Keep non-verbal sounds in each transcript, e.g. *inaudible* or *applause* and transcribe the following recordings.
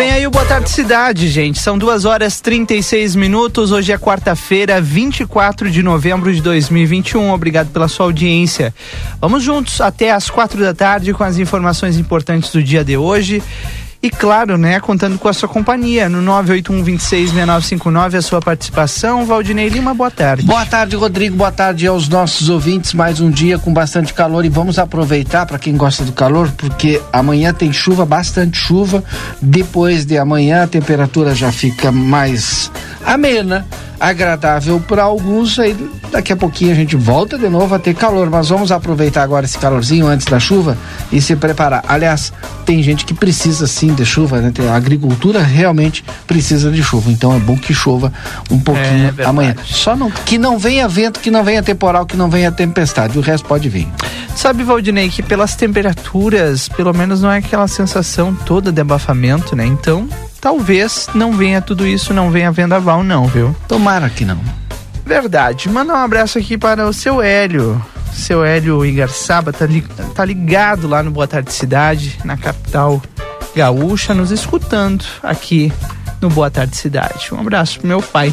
Vem aí o Boa Tarde Cidade, gente. São duas horas 36 minutos. Hoje é quarta-feira, 24 de novembro de 2021. Obrigado pela sua audiência. Vamos juntos até às quatro da tarde com as informações importantes do dia de hoje. E claro, né, contando com a sua companhia no 981266959, a sua participação. Valdinei Lima, boa tarde. Boa tarde, Rodrigo. Boa tarde aos nossos ouvintes. Mais um dia com bastante calor e vamos aproveitar para quem gosta do calor, porque amanhã tem chuva, bastante chuva. Depois de amanhã a temperatura já fica mais amena agradável para alguns. Aí daqui a pouquinho a gente volta de novo a ter calor, mas vamos aproveitar agora esse calorzinho antes da chuva e se preparar. Aliás, tem gente que precisa sim de chuva, né? A agricultura realmente precisa de chuva, então é bom que chova um pouquinho é amanhã. Só não, que não venha vento, que não venha temporal, que não venha tempestade, o resto pode vir. Sabe, Valdinei, que pelas temperaturas, pelo menos não é aquela sensação toda de abafamento, né? Então, talvez não venha tudo isso, não venha vendaval, não, viu? Tomara que não. Verdade. Manda um abraço aqui para o seu Hélio. Seu Hélio Igarçaba tá, li, tá ligado lá no Boa Tarde Cidade, na capital gaúcha, nos escutando aqui no Boa Tarde Cidade. Um abraço pro meu pai.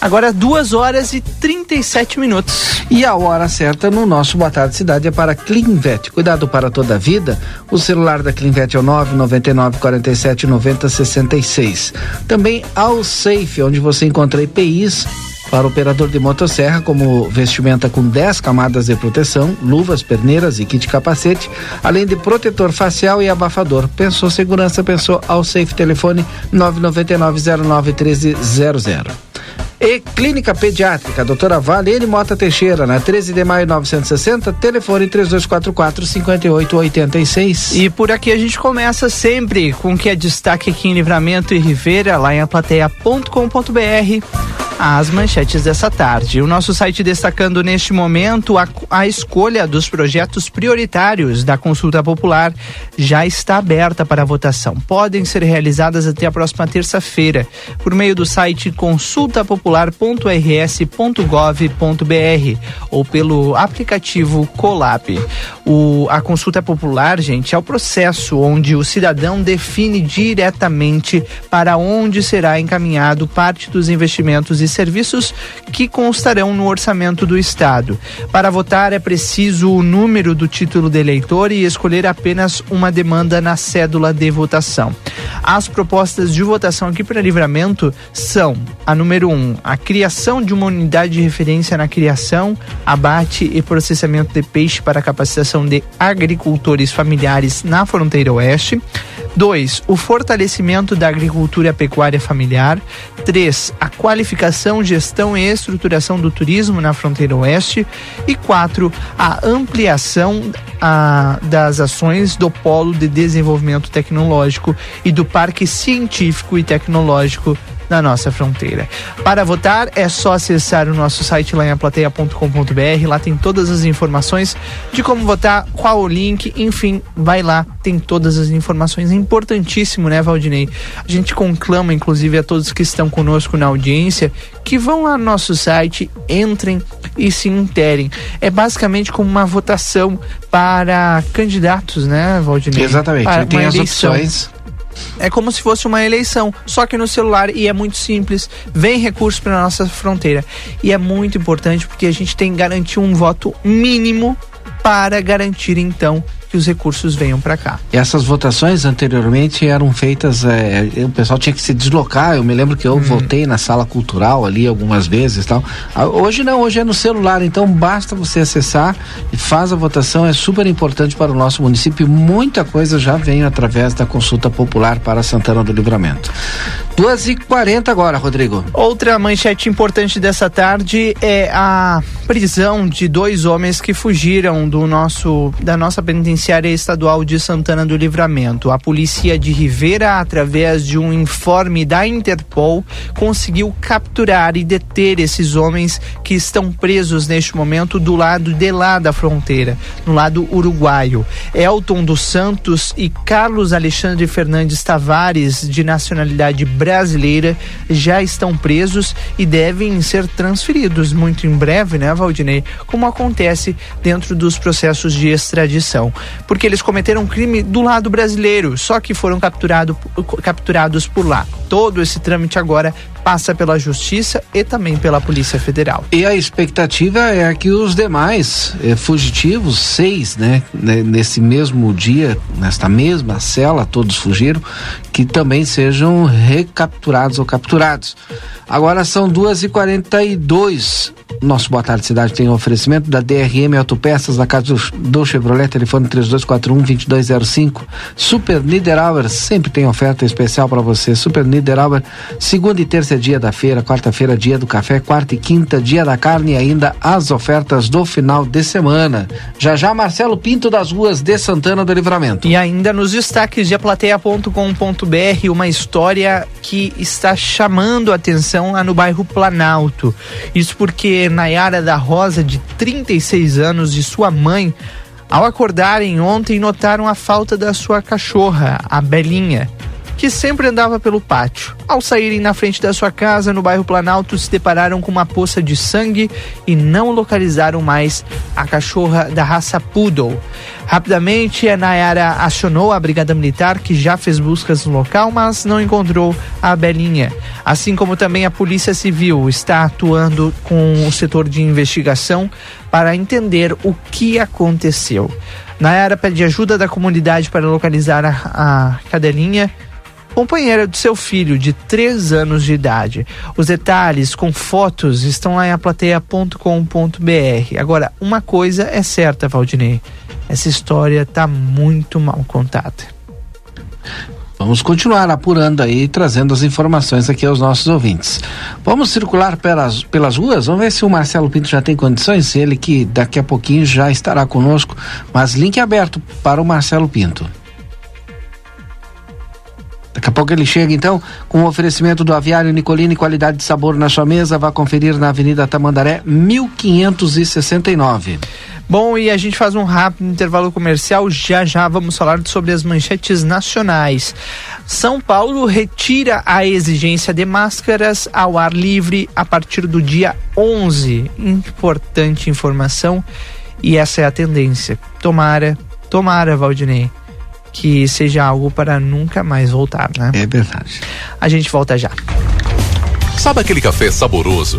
Agora, 2 horas e 37 minutos. E a hora certa no nosso Boa Tarde Cidade é para Clinvet. Cuidado para toda a vida. O celular da Clinvet é o 999 47 90 66. Também ao Safe, onde você encontra EPIs para operador de motosserra, como vestimenta com 10 camadas de proteção, luvas, perneiras e kit capacete, além de protetor facial e abafador. Pensou segurança, pensou ao Safe Telefone 999 09 1300. E Clínica Pediátrica, doutora Valene Mota Teixeira, na 13 de maio 960, telefone 3244 5886. E por aqui a gente começa sempre com o que é destaque aqui em Livramento e Ribeira, lá em aplateia.com.br as manchetes dessa tarde. O nosso site destacando neste momento a, a escolha dos projetos prioritários da consulta popular já está aberta para votação. Podem ser realizadas até a próxima terça-feira por meio do site consultapopular.rs.gov.br ou pelo aplicativo Colab. O, a consulta popular, gente, é o processo onde o cidadão define diretamente para onde será encaminhado parte dos investimentos e serviços que constarão no orçamento do Estado. Para votar é preciso o número do título de eleitor e escolher apenas uma demanda na cédula de votação. As propostas de votação aqui para livramento são a número 1, um, a criação de uma unidade de referência na criação, abate e processamento de peixe para capacitação de agricultores familiares na fronteira oeste. 2. O fortalecimento da agricultura pecuária familiar. 3. A qualificação, gestão e estruturação do turismo na fronteira oeste. E 4. A ampliação a, das ações do Polo de Desenvolvimento Tecnológico e do Parque Científico e Tecnológico na nossa fronteira. Para votar é só acessar o nosso site lá em aplateia.com.br, lá tem todas as informações de como votar, qual o link, enfim, vai lá, tem todas as informações. É importantíssimo, né, Valdinei? A gente conclama, inclusive, a todos que estão conosco na audiência que vão lá no nosso site, entrem e se interem. É basicamente como uma votação para candidatos, né, Valdinei? Exatamente, para tem as opções é como se fosse uma eleição, só que no celular e é muito simples. Vem recurso para nossa fronteira. E é muito importante porque a gente tem que garantir um voto mínimo para garantir então que os recursos venham para cá. Essas votações anteriormente eram feitas, é, o pessoal tinha que se deslocar. Eu me lembro que eu hum. votei na sala cultural ali algumas vezes, tal. Ah, hoje não, hoje é no celular. Então basta você acessar e faz a votação. É super importante para o nosso município. Muita coisa já vem através da consulta popular para Santana do Livramento. Duas e quarenta agora, Rodrigo. Outra manchete importante dessa tarde é a prisão de dois homens que fugiram do nosso da nossa penitenciária Penitenciária Estadual de Santana do Livramento. A polícia de Rivera, através de um informe da Interpol, conseguiu capturar e deter esses homens que estão presos neste momento do lado de lá da fronteira, no lado uruguaio. Elton dos Santos e Carlos Alexandre Fernandes Tavares, de nacionalidade brasileira já estão presos e devem ser transferidos muito em breve, né, Valdinei? Como acontece dentro dos processos de extradição. Porque eles cometeram crime do lado brasileiro, só que foram capturado, capturados por lá. Todo esse trâmite agora passa pela Justiça e também pela Polícia Federal. E a expectativa é que os demais eh, fugitivos, seis, né, nesse mesmo dia, nesta mesma cela, todos fugiram, que também sejam recapturados ou capturados. Agora são duas e quarenta e dois. Nosso Boa Tarde Cidade tem um oferecimento da DRM Autopeças na casa do, do Chevrolet, telefone 3241-2205. Super Niederauer sempre tem oferta especial para você. Super Niederauer, segunda e terça é dia da feira, quarta-feira dia do café, quarta e quinta dia da carne e ainda as ofertas do final de semana. Já já Marcelo Pinto das ruas de Santana do Livramento. E ainda nos destaques de aplateia.com.br, uma história que está chamando a atenção lá no bairro Planalto. Isso porque Nayara da Rosa, de 36 anos, e sua mãe, ao acordarem ontem, notaram a falta da sua cachorra, a Belinha que sempre andava pelo pátio. Ao saírem na frente da sua casa, no bairro Planalto, se depararam com uma poça de sangue e não localizaram mais a cachorra da raça Poodle. Rapidamente, a Nayara acionou a Brigada Militar, que já fez buscas no local, mas não encontrou a Belinha. Assim como também a Polícia Civil está atuando com o setor de investigação para entender o que aconteceu. Nayara pede ajuda da comunidade para localizar a, a cadelinha companheira do seu filho de 3 anos de idade. Os detalhes com fotos estão lá em aplateia.com.br. Agora, uma coisa é certa, Valdinei. Essa história está muito mal contada. Vamos continuar apurando aí, trazendo as informações aqui aos nossos ouvintes. Vamos circular pelas, pelas ruas? Vamos ver se o Marcelo Pinto já tem condições, ele que daqui a pouquinho já estará conosco, mas link aberto para o Marcelo Pinto. Daqui a pouco ele chega então com o oferecimento do aviário Nicolini, qualidade de sabor na sua mesa. Vá conferir na Avenida Tamandaré, 1569. Bom, e a gente faz um rápido intervalo comercial. Já já vamos falar sobre as manchetes nacionais. São Paulo retira a exigência de máscaras ao ar livre a partir do dia 11. Importante informação e essa é a tendência. Tomara, tomara, Valdinei que seja algo para nunca mais voltar, né? É verdade. A gente volta já. Sabe aquele café saboroso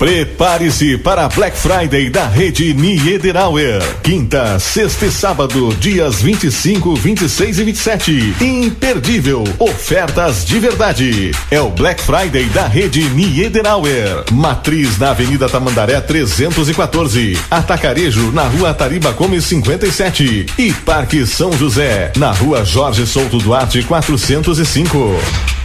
Prepare-se para a Black Friday da rede Niederauer. Quinta, sexta e sábado, dias 25, 26 e 27. Imperdível. Ofertas de verdade. É o Black Friday da rede Niederauer. Matriz na Avenida Tamandaré 314. Atacarejo na Rua Tariba Gomes 57. E Parque São José, na Rua Jorge Souto Duarte 405.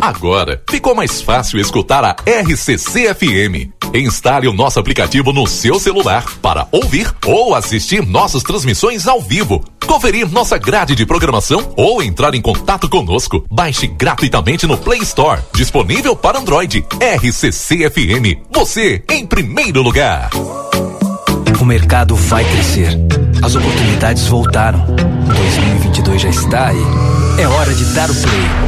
Agora ficou mais fácil escutar a RCC FM. Instale o nosso aplicativo no seu celular para ouvir ou assistir nossas transmissões ao vivo, conferir nossa grade de programação ou entrar em contato conosco. Baixe gratuitamente no Play Store, disponível para Android. RCC FM, você em primeiro lugar. O mercado vai crescer. As oportunidades voltaram. 2022 já está aí. É hora de dar o play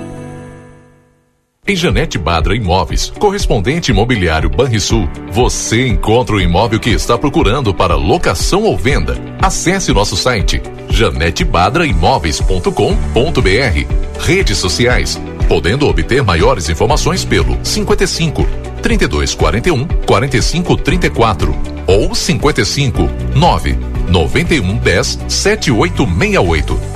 Em Janete Badra Imóveis, correspondente imobiliário Banrisul, você encontra o imóvel que está procurando para locação ou venda. Acesse nosso site janetebadraimóveis.com.br. Redes sociais, podendo obter maiores informações pelo 55 3241 4534 ou 55 9 91 10 7868.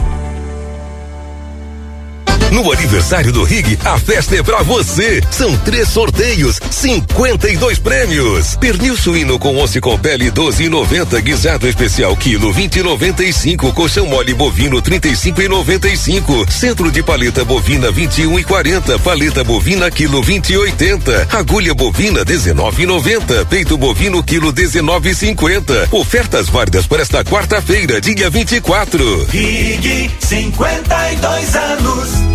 No aniversário do Rig, a festa é pra você. São três sorteios, 52 prêmios. Pernil suíno com osso com pele 12,90, guisado especial quilo 20,95, colchão mole bovino 35,95, centro de paleta bovina 21,40, paleta bovina quilo 20,80, agulha bovina 19,90, peito bovino quilo 19,50. Ofertas válidas para esta quarta-feira, dia 24. Rig, 52 anos.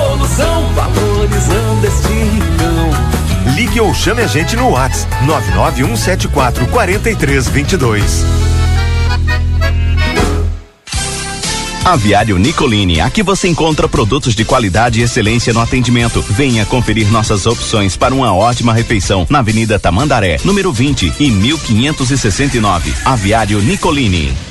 valorizando este rincão. Ligue ou chame a gente no WhatsApp 99174 4322. Aviário Nicolini, aqui você encontra produtos de qualidade e excelência no atendimento. Venha conferir nossas opções para uma ótima refeição na Avenida Tamandaré, número 20 e 1569. Aviário Nicolini.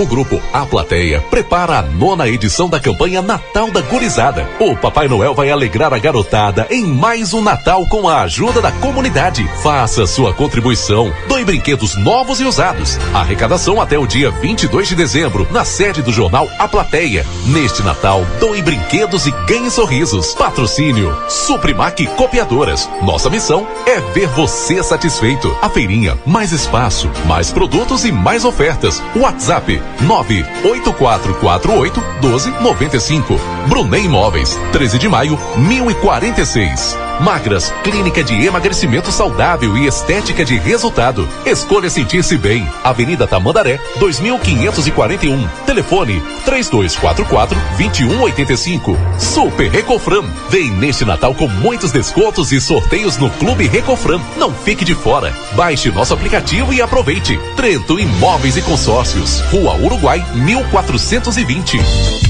O grupo A Plateia prepara a nona edição da campanha Natal da Gurizada. O Papai Noel vai alegrar a garotada em mais um Natal com a ajuda da comunidade. Faça sua contribuição. Doe brinquedos novos e usados. Arrecadação até o dia 22 de dezembro, na sede do jornal A Plateia. Neste Natal, doe brinquedos e ganhe sorrisos. Patrocínio Suprimac Copiadoras. Nossa missão é ver você satisfeito. A feirinha, mais espaço, mais produtos e mais ofertas. WhatsApp 98448 1295. Brunet Imóveis, 13 de maio, 1046. Magras, clínica de emagrecimento saudável e estética de resultado. Escolha sentir-se bem. Avenida Tamandaré, 2541. Telefone 3244 2185. Super Recofran. Vem neste Natal com muitos descontos e sorteios no Clube Recofran. Não fique de fora. Baixe nosso aplicativo e aproveite. Trento Imóveis e Consórcios. Rua Uruguai, 1420.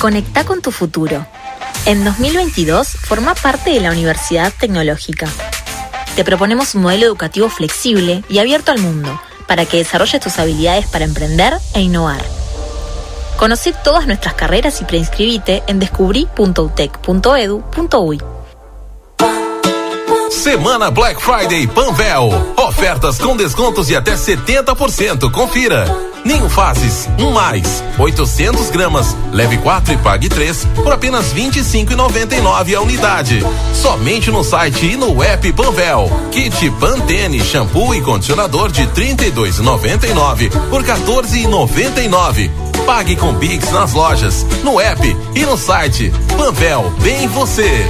Conecta con tu futuro. En 2022 forma parte de la Universidad Tecnológica. Te proponemos un modelo educativo flexible y abierto al mundo para que desarrolles tus habilidades para emprender e innovar. Conoce todas nuestras carreras y preinscribite en descubri.utec.edu.uy. Semana Black Friday Panvel. Ofertas com descontos de até 70%. Confira. Ninho Fases, um mais, 800 gramas, leve 4 e pague 3 por apenas 25,99 a unidade. Somente no site e no app Panvel. Kit Pantene, shampoo e condicionador de 32,99 por 14,99. Pague com Pix nas lojas, no app e no site. Panvel, bem você.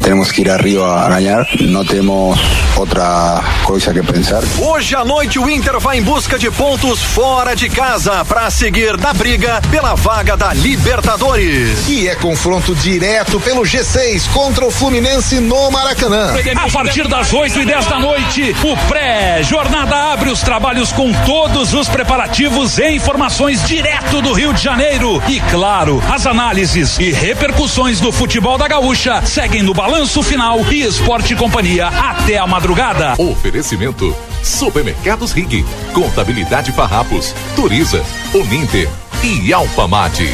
Tenemos que ir arriba a ganar, no tenemos otra cosa que pensar. Hoje à noite o Inter vai em busca de pontos fora de casa para seguir na briga pela vaga da Libertadores. E é confronto direto pelo G6 contra o Fluminense no Maracanã. A partir das 8 e 10 da noite, o pré-jornada abre os trabalhos com todos os preparativos e informações direto do Rio de Janeiro. E claro, as análises e repercussões do futebol da gaúcha seguem no balanço final e esporte companhia até a madrugada. Oferecimento Supermercados Rig, Contabilidade Farrapos, Turiza, Uninter e Alpamate.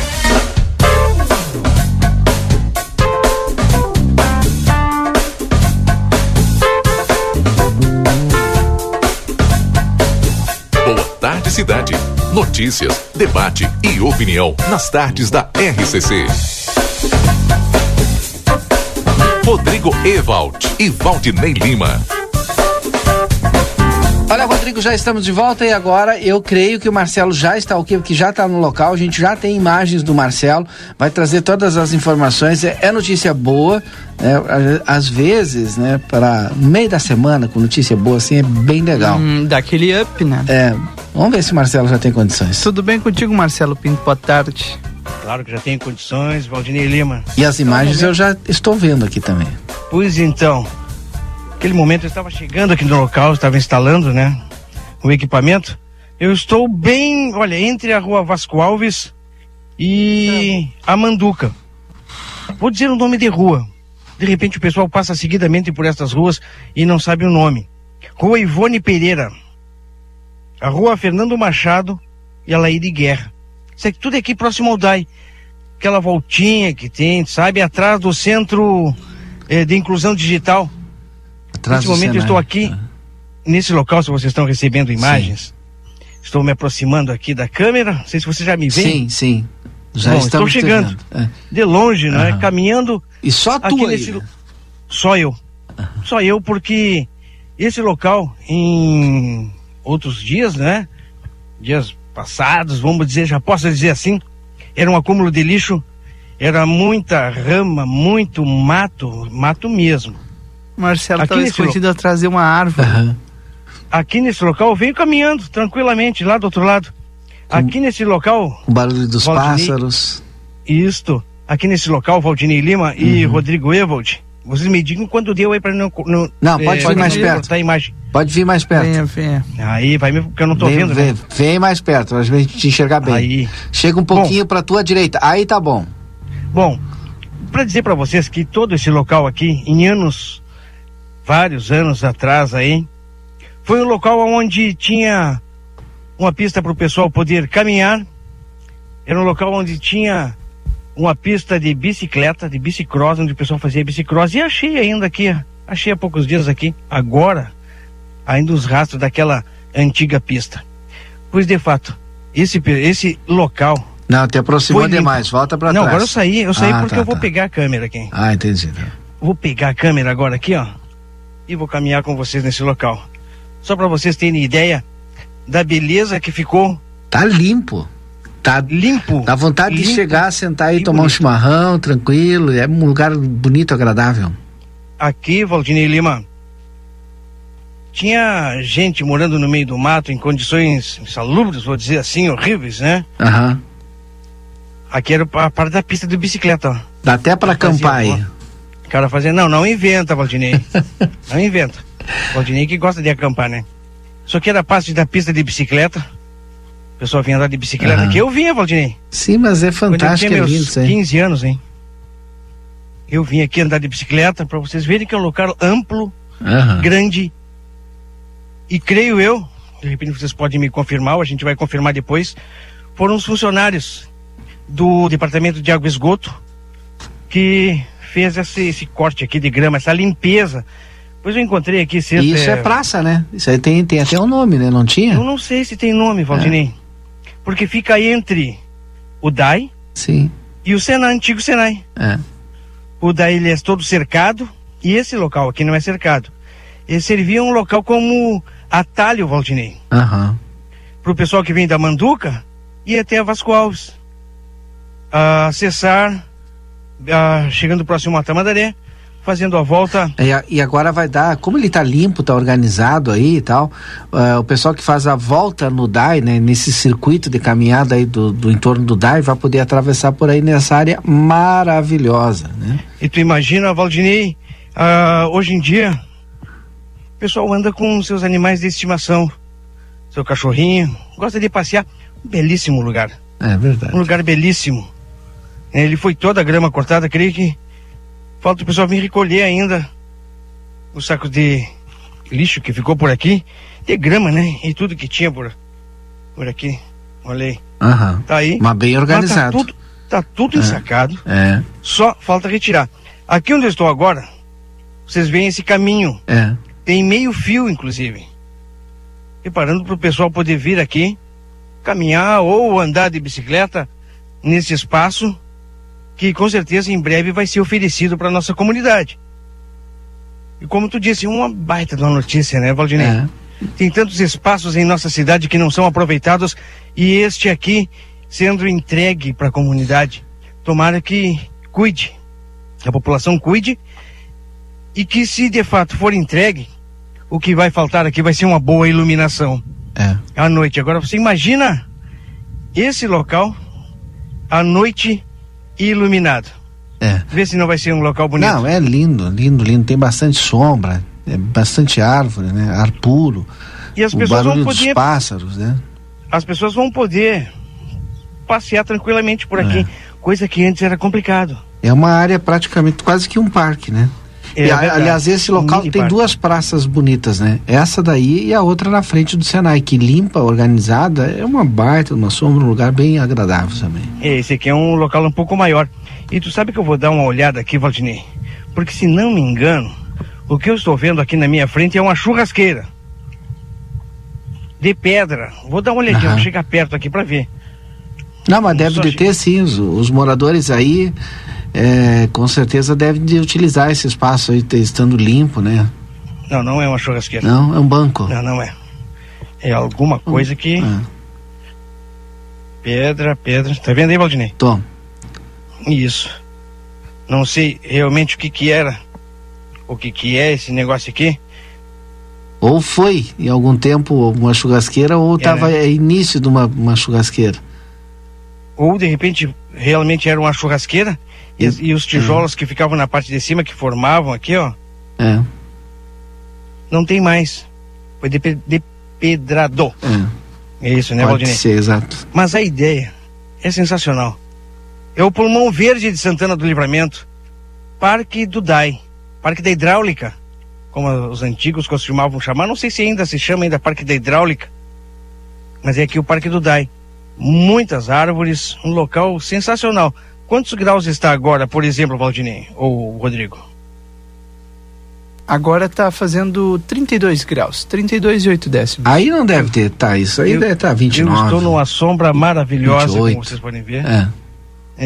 Boa tarde, cidade. Notícias, debate e opinião nas tardes da RCC. Rodrigo Evald e Valdinei Lima. Olha, Rodrigo, já estamos de volta e agora eu creio que o Marcelo já está ok, que já está no local, a gente já tem imagens do Marcelo, vai trazer todas as informações, é, é notícia boa, né? Às vezes, né, para meio da semana com notícia boa assim é bem legal. Hum, daquele up, né? É, vamos ver se o Marcelo já tem condições. Tudo bem contigo, Marcelo Pinto? Boa tarde. Claro que já tem condições, Valdinei Lima. E as imagens eu já estou vendo aqui também. Pois então, aquele momento eu estava chegando aqui no local, estava instalando, né, o equipamento. Eu estou bem, olha, entre a rua Vasco Alves e a Manduca. Vou dizer o nome de rua. De repente o pessoal passa seguidamente por estas ruas e não sabe o nome. Rua Ivone Pereira. A rua Fernando Machado e a Laíde Guerra. Isso aqui tudo é aqui próximo ao DAI. Aquela voltinha que tem, sabe, atrás do centro eh, de inclusão digital. Atrás Nesse do momento eu estou aqui, nesse local, se vocês estão recebendo imagens. Estou me aproximando aqui da câmera. Não sei se você já me vê. Sim, sim. Já Bom, estamos estou chegando. É. De longe, não é? Aham. Caminhando. E só tu aqui aí, nesse né? Só eu. Só eu, porque esse local, em outros dias, né? Dias passados, vamos dizer, já posso dizer assim, era um acúmulo de lixo, era muita rama, muito mato, mato mesmo. Marcelo Aqui estava nesse escondido atrás de uma árvore. Aqui nesse local, eu venho caminhando tranquilamente lá do outro lado. Aqui nesse local, O barulho dos Valdinei- pássaros. Isto. Aqui nesse local, Valdinei Lima e Uhum. Rodrigo Evald. Vocês me digam quando deu aí pra não. Não, Não, pode vir mais perto. A imagem. Pode vir mais perto. Venha, venha. Aí, vai mesmo, porque eu não tô vem, vendo, vem, né? vem mais perto, pra gente te enxergar bem. Aí. Chega um pouquinho pra tua direita. Aí tá bom. Bom, para dizer para vocês que todo esse local aqui, em anos, vários anos atrás aí, foi um local onde tinha uma pista para o pessoal poder caminhar. Era um local onde tinha uma pista de bicicleta, de bicicross, onde o pessoal fazia bicicross. E achei ainda aqui, achei há poucos dias aqui, agora, ainda os rastros daquela antiga pista. Pois de fato, esse, esse local. Não, te aproximou demais. Volta pra Não, trás. agora eu saí, eu saí Ah, porque tá, eu vou tá. pegar a câmera aqui. Ah, entendi. Vou pegar a câmera agora aqui, ó, e vou caminhar com vocês nesse local. Só para vocês terem ideia da beleza que ficou. Tá limpo. Tá limpo. Dá vontade de Limpo chegar, sentar e e tomar um bonito. chimarrão, tranquilo. É um lugar bonito, agradável. Aqui, Valdinei Lima, tinha gente morando no meio do mato em condições insalubres, vou dizer assim, horríveis, né? Aham. Aqui era a parte da pista de bicicleta, ó. Dá até pra acampar aí. O cara fazia, não, não inventa, Valdinei. *laughs* não inventa. Valdinei que gosta de acampar, né? Isso aqui era a parte da pista de bicicleta. O pessoal vinha andar de bicicleta Aham. aqui. Eu vinha, Valdinei. Sim, mas é Quando eu fantástico, tinha é meus lindo isso aí. 15 anos, hein? Eu vim aqui andar de bicicleta para vocês verem que é um local amplo, Aham. grande. E creio eu, de repente vocês podem me confirmar, ou a gente vai confirmar depois, foram os funcionários do Departamento de Água e Esgoto que fez esse, esse corte aqui de grama, essa limpeza. Pois eu encontrei aqui sexta. Isso é praça, né? Isso aí tem, tem até um nome, né? Não tinha? Eu não sei se tem nome, Valdinei. Porque fica entre o DAI Sim. e o Senai, antigo Senai. É. O DAI ele é todo cercado e esse local aqui não é cercado. Ele servia um local como atalho, Valdinei. Aham. Para o pessoal que vem da Manduca e até a Vasco Alves. Ah, acessar, ah, chegando próximo a Tamandaré, fazendo a volta. E, e agora vai dar, como ele tá limpo, tá organizado aí e tal, eh, o pessoal que faz a volta no DAI, né, nesse circuito de caminhada aí do, do entorno do DAI, vai poder atravessar por aí nessa área maravilhosa, né? E tu imagina, Valdinei, ah, hoje em dia, o pessoal anda com seus animais de estimação, seu cachorrinho, gosta de passear. Um belíssimo lugar. É verdade. Um lugar belíssimo. Ele foi toda a grama cortada, creio que falta o pessoal vir recolher ainda o saco de lixo que ficou por aqui, de grama, né? E tudo que tinha por, por aqui. Olha aí. Aham. Tá aí. Mas bem organizado. Mas Tá tudo, tá tudo ensacado. É, Só falta retirar. Aqui onde eu estou agora, vocês veem esse caminho. é. Tem meio fio, inclusive. Preparando para o pessoal poder vir aqui, caminhar ou andar de bicicleta nesse espaço que com certeza em breve vai ser oferecido para nossa comunidade. E como tu disse, uma baita uma notícia, né, Valdinei? É. Tem tantos espaços em nossa cidade que não são aproveitados e este aqui sendo entregue para a comunidade. Tomara que cuide, a população cuide e que se de fato for entregue, o que vai faltar aqui vai ser uma boa iluminação. É. À noite. Agora você imagina esse local à noite iluminado. É. Vê se não vai ser um local bonito. Não, é lindo, lindo, lindo. Tem bastante sombra, é bastante árvore, né? Ar puro. E as pessoas vão barulho dos poder- pássaros, né? As pessoas vão poder passear tranquilamente por aqui, coisa que antes era complicado. É uma área praticamente quase que um parque, né? É E, a- verdade. aliás, esse local mini tem parque. duas praças bonitas, né? Essa daí e a outra na frente do Senai, que limpa, organizada, é uma baita, uma sombra, um lugar bem agradável também. É, Esse aqui é um local um pouco maior. E tu sabe que eu vou dar uma olhada aqui, Valdinei? Porque se não me engano, o que eu estou vendo aqui na minha frente é uma churrasqueira. De pedra. Vou dar uma olhadinha, vou chegar perto aqui para ver. Não, mas deve só de ter sim, os, os moradores aí é, com certeza devem de utilizar esse espaço aí, estando limpo, né? Não, não é uma churrasqueira. Não, é um banco. Não, não é. É alguma coisa que. Ah, Pedra, pedra. Tá vendo aí, Valdinei? Tom. Isso. Não sei realmente o que que era. O que que é esse negócio aqui. Ou foi em algum tempo uma churrasqueira ou É, estava né? início de uma, uma churrasqueira. Ou de repente realmente era uma churrasqueira. E, e os tijolos que ficavam na parte de cima, que formavam aqui, ó, É, não tem mais. Foi depe- depedrado. é. É isso, né, Pode Valdinei? ser, exato. Mas a ideia é sensacional. É o pulmão verde de Santana do Livramento, Parque do DAI, Parque da Hidráulica, como os antigos costumavam chamar. Não sei se ainda se chama ainda Parque da Hidráulica, mas é aqui o Parque do DAI. Muitas árvores, um local sensacional. Quantos graus está agora, por exemplo, Valdinei ou Rodrigo? Agora tá fazendo 32 graus, 32 e 8 décimos. Aí não deve ter, tá, isso aí Eu- deve estar 29. Eu estou numa sombra maravilhosa, 28. como vocês podem ver. É.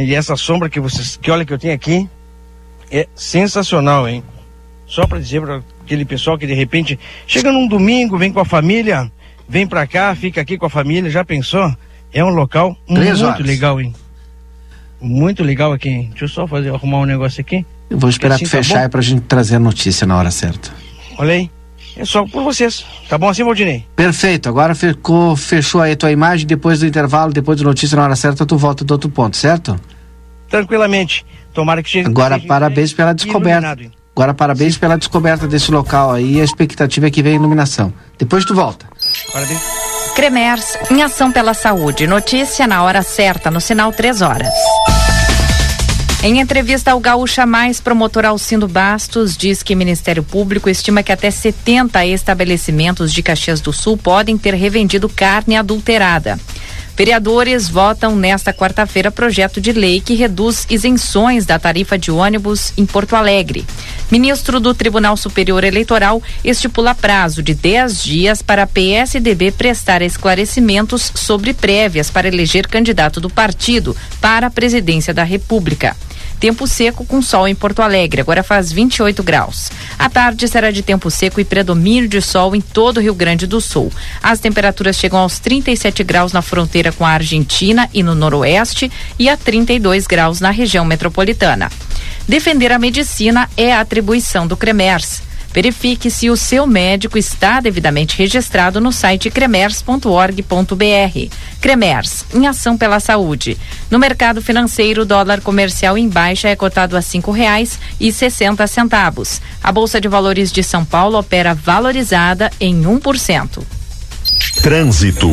E essa sombra que vocês, que olha que eu tenho aqui, é sensacional, hein? Só para dizer para aquele pessoal que de repente chega num domingo, vem com a família, vem para cá, fica aqui com a família, já pensou? É um local Três muito horas. legal, hein? Muito legal aqui. hein? Deixa eu só fazer arrumar um negócio aqui. Eu vou esperar Assim tu tá fechar bom? aí pra gente trazer a notícia na hora certa. Olha aí. É só por vocês. Tá bom assim, Valdinei? Perfeito, agora ficou, fechou aí a tua imagem, depois do intervalo, depois da notícia na hora certa, tu volta do outro ponto, certo? Tranquilamente. Tomara que chegue. Agora, seja parabéns pela descoberta. iluminado? Agora, parabéns pela descoberta desse local aí e a expectativa é que venha iluminação. Depois tu volta. Parabéns. Cremers, em ação pela saúde. Notícia na hora certa, no sinal 3 horas. Em entrevista ao Gaúcha Mais, promotor Alcindo Bastos diz que o Ministério Público estima que até 70 estabelecimentos de Caxias do Sul podem ter revendido carne adulterada. Vereadores votam nesta quarta-feira projeto de lei que reduz isenções da tarifa de ônibus em Porto Alegre. Ministro do Tribunal Superior Eleitoral estipula prazo de 10 dias para a PSDB prestar esclarecimentos sobre prévias para eleger candidato do partido para a presidência da República. Tempo seco com sol em Porto Alegre, agora faz 28 graus. A tarde será de tempo seco e predomínio de sol em todo o Rio Grande do Sul. As temperaturas chegam aos 37 graus na fronteira com a Argentina e no noroeste e a 32 graus na região metropolitana. Defender a medicina é a atribuição do CREMERS. Verifique se o seu médico está devidamente registrado no site cremers.org.br. Cremers, em ação pela saúde. No mercado financeiro, o dólar comercial em baixa é cotado a cinco reais e sessenta centavos. A Bolsa de Valores de São Paulo opera valorizada em 1%. Trânsito.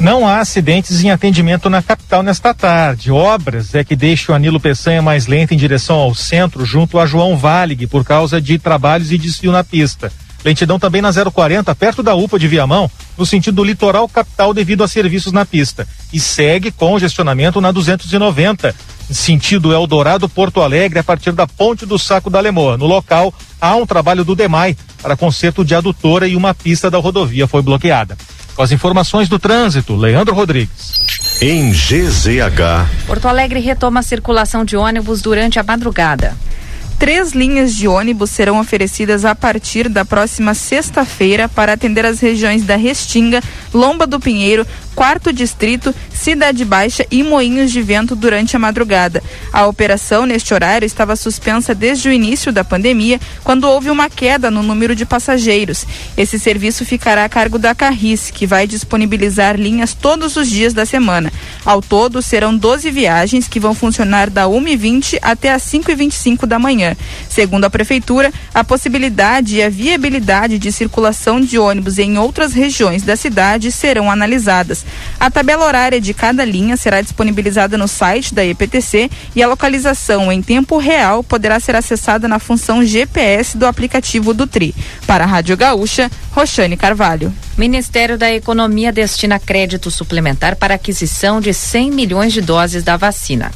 Não há acidentes em atendimento na capital nesta tarde. Obras é que deixam a Nilo Peçanha mais lenta em direção ao centro, junto a João Valig, por causa de trabalhos e desfio na pista. Lentidão também na 040, perto da UPA de Viamão, no sentido do litoral capital devido a serviços na pista. E segue congestionamento na 290, sentido Eldorado Porto Alegre, a partir da Ponte do Saco da Lemoa. No local, há um trabalho do DEMAI para conserto de adutora e uma pista da rodovia foi bloqueada. Com as informações do trânsito, Leandro Rodrigues. Em GZH. Porto Alegre retoma a circulação de ônibus durante a madrugada. Três linhas de ônibus serão oferecidas a partir da próxima sexta-feira para atender as regiões da Restinga, Lomba do Pinheiro, Quarto Distrito, Cidade Baixa e Moinhos de Vento durante a madrugada. A operação neste horário estava suspensa desde o início da pandemia, quando houve uma queda no número de passageiros. Esse serviço ficará a cargo da Carris, que vai disponibilizar linhas todos os dias da semana. Ao todo, serão 12 viagens que vão funcionar da 1h20 até as 5h25 da manhã. Segundo a Prefeitura, a possibilidade e a viabilidade de circulação de ônibus em outras regiões da cidade serão analisadas. A tabela horária de cada linha será disponibilizada no site da EPTC e a localização em tempo real poderá ser acessada na função GPS do aplicativo do TRI. Para a Rádio Gaúcha, Roxane Carvalho. Ministério da Economia destina crédito suplementar para aquisição de 100 milhões de doses da vacina.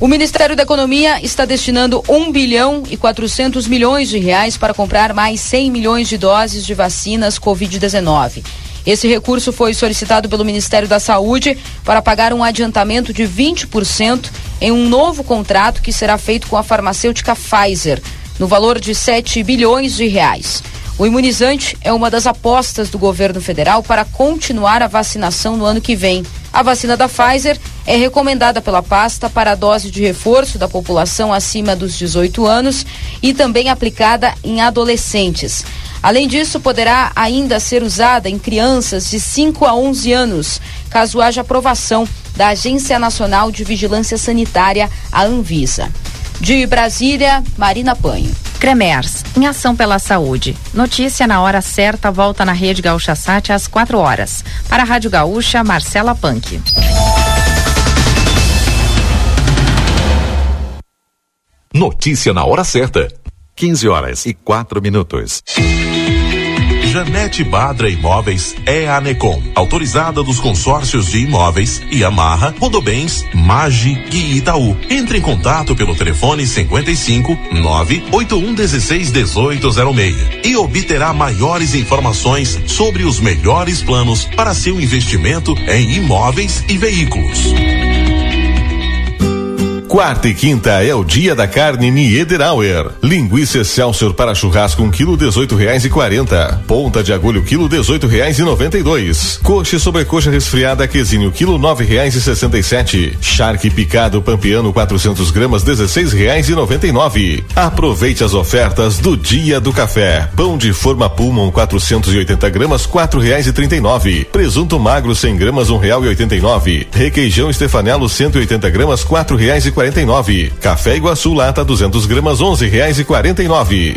O Ministério da Economia está destinando 1 bilhão e 400 milhões de reais para comprar mais 100 milhões de doses de vacinas Covid-19. Esse recurso foi solicitado pelo Ministério da Saúde para pagar um adiantamento de 20% em um novo contrato que será feito com a farmacêutica Pfizer, no valor de 7 bilhões de reais. O imunizante é uma das apostas do governo federal para continuar a vacinação no ano que vem. A vacina da Pfizer é recomendada pela pasta para a dose de reforço da população acima dos 18 anos e também aplicada em adolescentes. Além disso, poderá ainda ser usada em crianças de 5 a 11 anos, caso haja aprovação da Agência Nacional de Vigilância Sanitária, a Anvisa. De Brasília, Marina Panho. Cremers, em ação pela saúde. Notícia na hora certa volta na Rede Gaúcha Sat às 4 horas. Para a Rádio Gaúcha, Marcela Punk. Notícia na hora certa. 15 horas e 4 minutos. Janete Badra Imóveis é a Anecom, autorizada dos consórcios de imóveis e Amarra, Rodobens, Magi e Itaú. Entre em contato pelo telefone 55 981 16 1806 e obterá maiores informações sobre os melhores planos para seu investimento em imóveis e veículos. Quarta e quinta é o dia da carne Niederauer. Linguiça Excelsior para churrasco um quilo dezoito reais e quarenta. Ponta de agulho quilo dezoito reais e noventa e dois. Coxa e sobrecoxa resfriada quesinho quilo nove reais e sessenta e sete. Charque picado pampeano 400 gramas dezesseis reais e noventa e nove. Aproveite as ofertas do dia do café. Pão de forma Pullman 480 gramas quatro reais e trinta e nove. Presunto magro 100 gramas um real e oitenta e nove. Requeijão Stefanello 180 gramas quatro reais e 49. Café Iguaçu lata 200 gramas 11 reais e 49.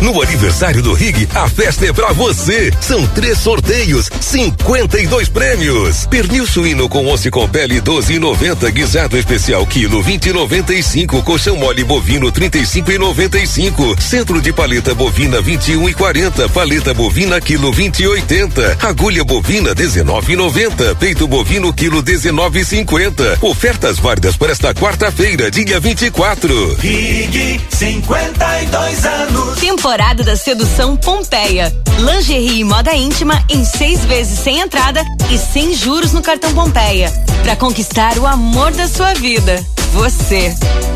No aniversário do Rig, a festa é pra você. São três sorteios, 52 prêmios. Pernil suíno com osso com pele 12,90, guisado especial quilo 20,95, colchão mole bovino 35,95, centro de paleta bovina 21,40, paleta bovina quilo 20,80, agulha bovina 19,90, peito bovino quilo 19,50. Ofertas válidas para esta quarta-feira, dia 24. Rig, 52 anos. Temporada da Sedução Pompeia. Lingerie e moda íntima em seis vezes sem entrada e sem juros no cartão Pompeia. Para conquistar o amor da sua vida. Você.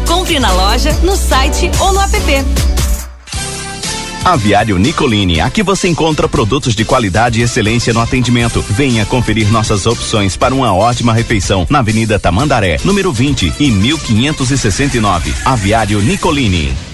Compre na loja, no site ou no app. Aviário Nicolini, aqui você encontra produtos de qualidade e excelência no atendimento. Venha conferir nossas opções para uma ótima refeição na Avenida Tamandaré, número 20 e 1569. Aviário Nicolini.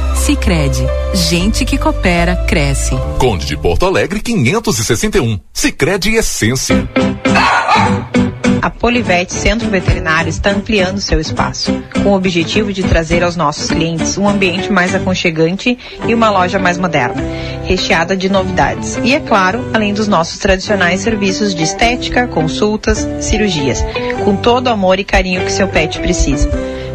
Sicredi, gente que coopera cresce. Conde de Porto Alegre 561. Sicredi Essência. A Polivete Centro Veterinário está ampliando seu espaço, com o objetivo de trazer aos nossos clientes um ambiente mais aconchegante e uma loja mais moderna, recheada de novidades. E é claro, além dos nossos tradicionais serviços de estética, consultas, cirurgias, com todo o amor e carinho que seu pet precisa.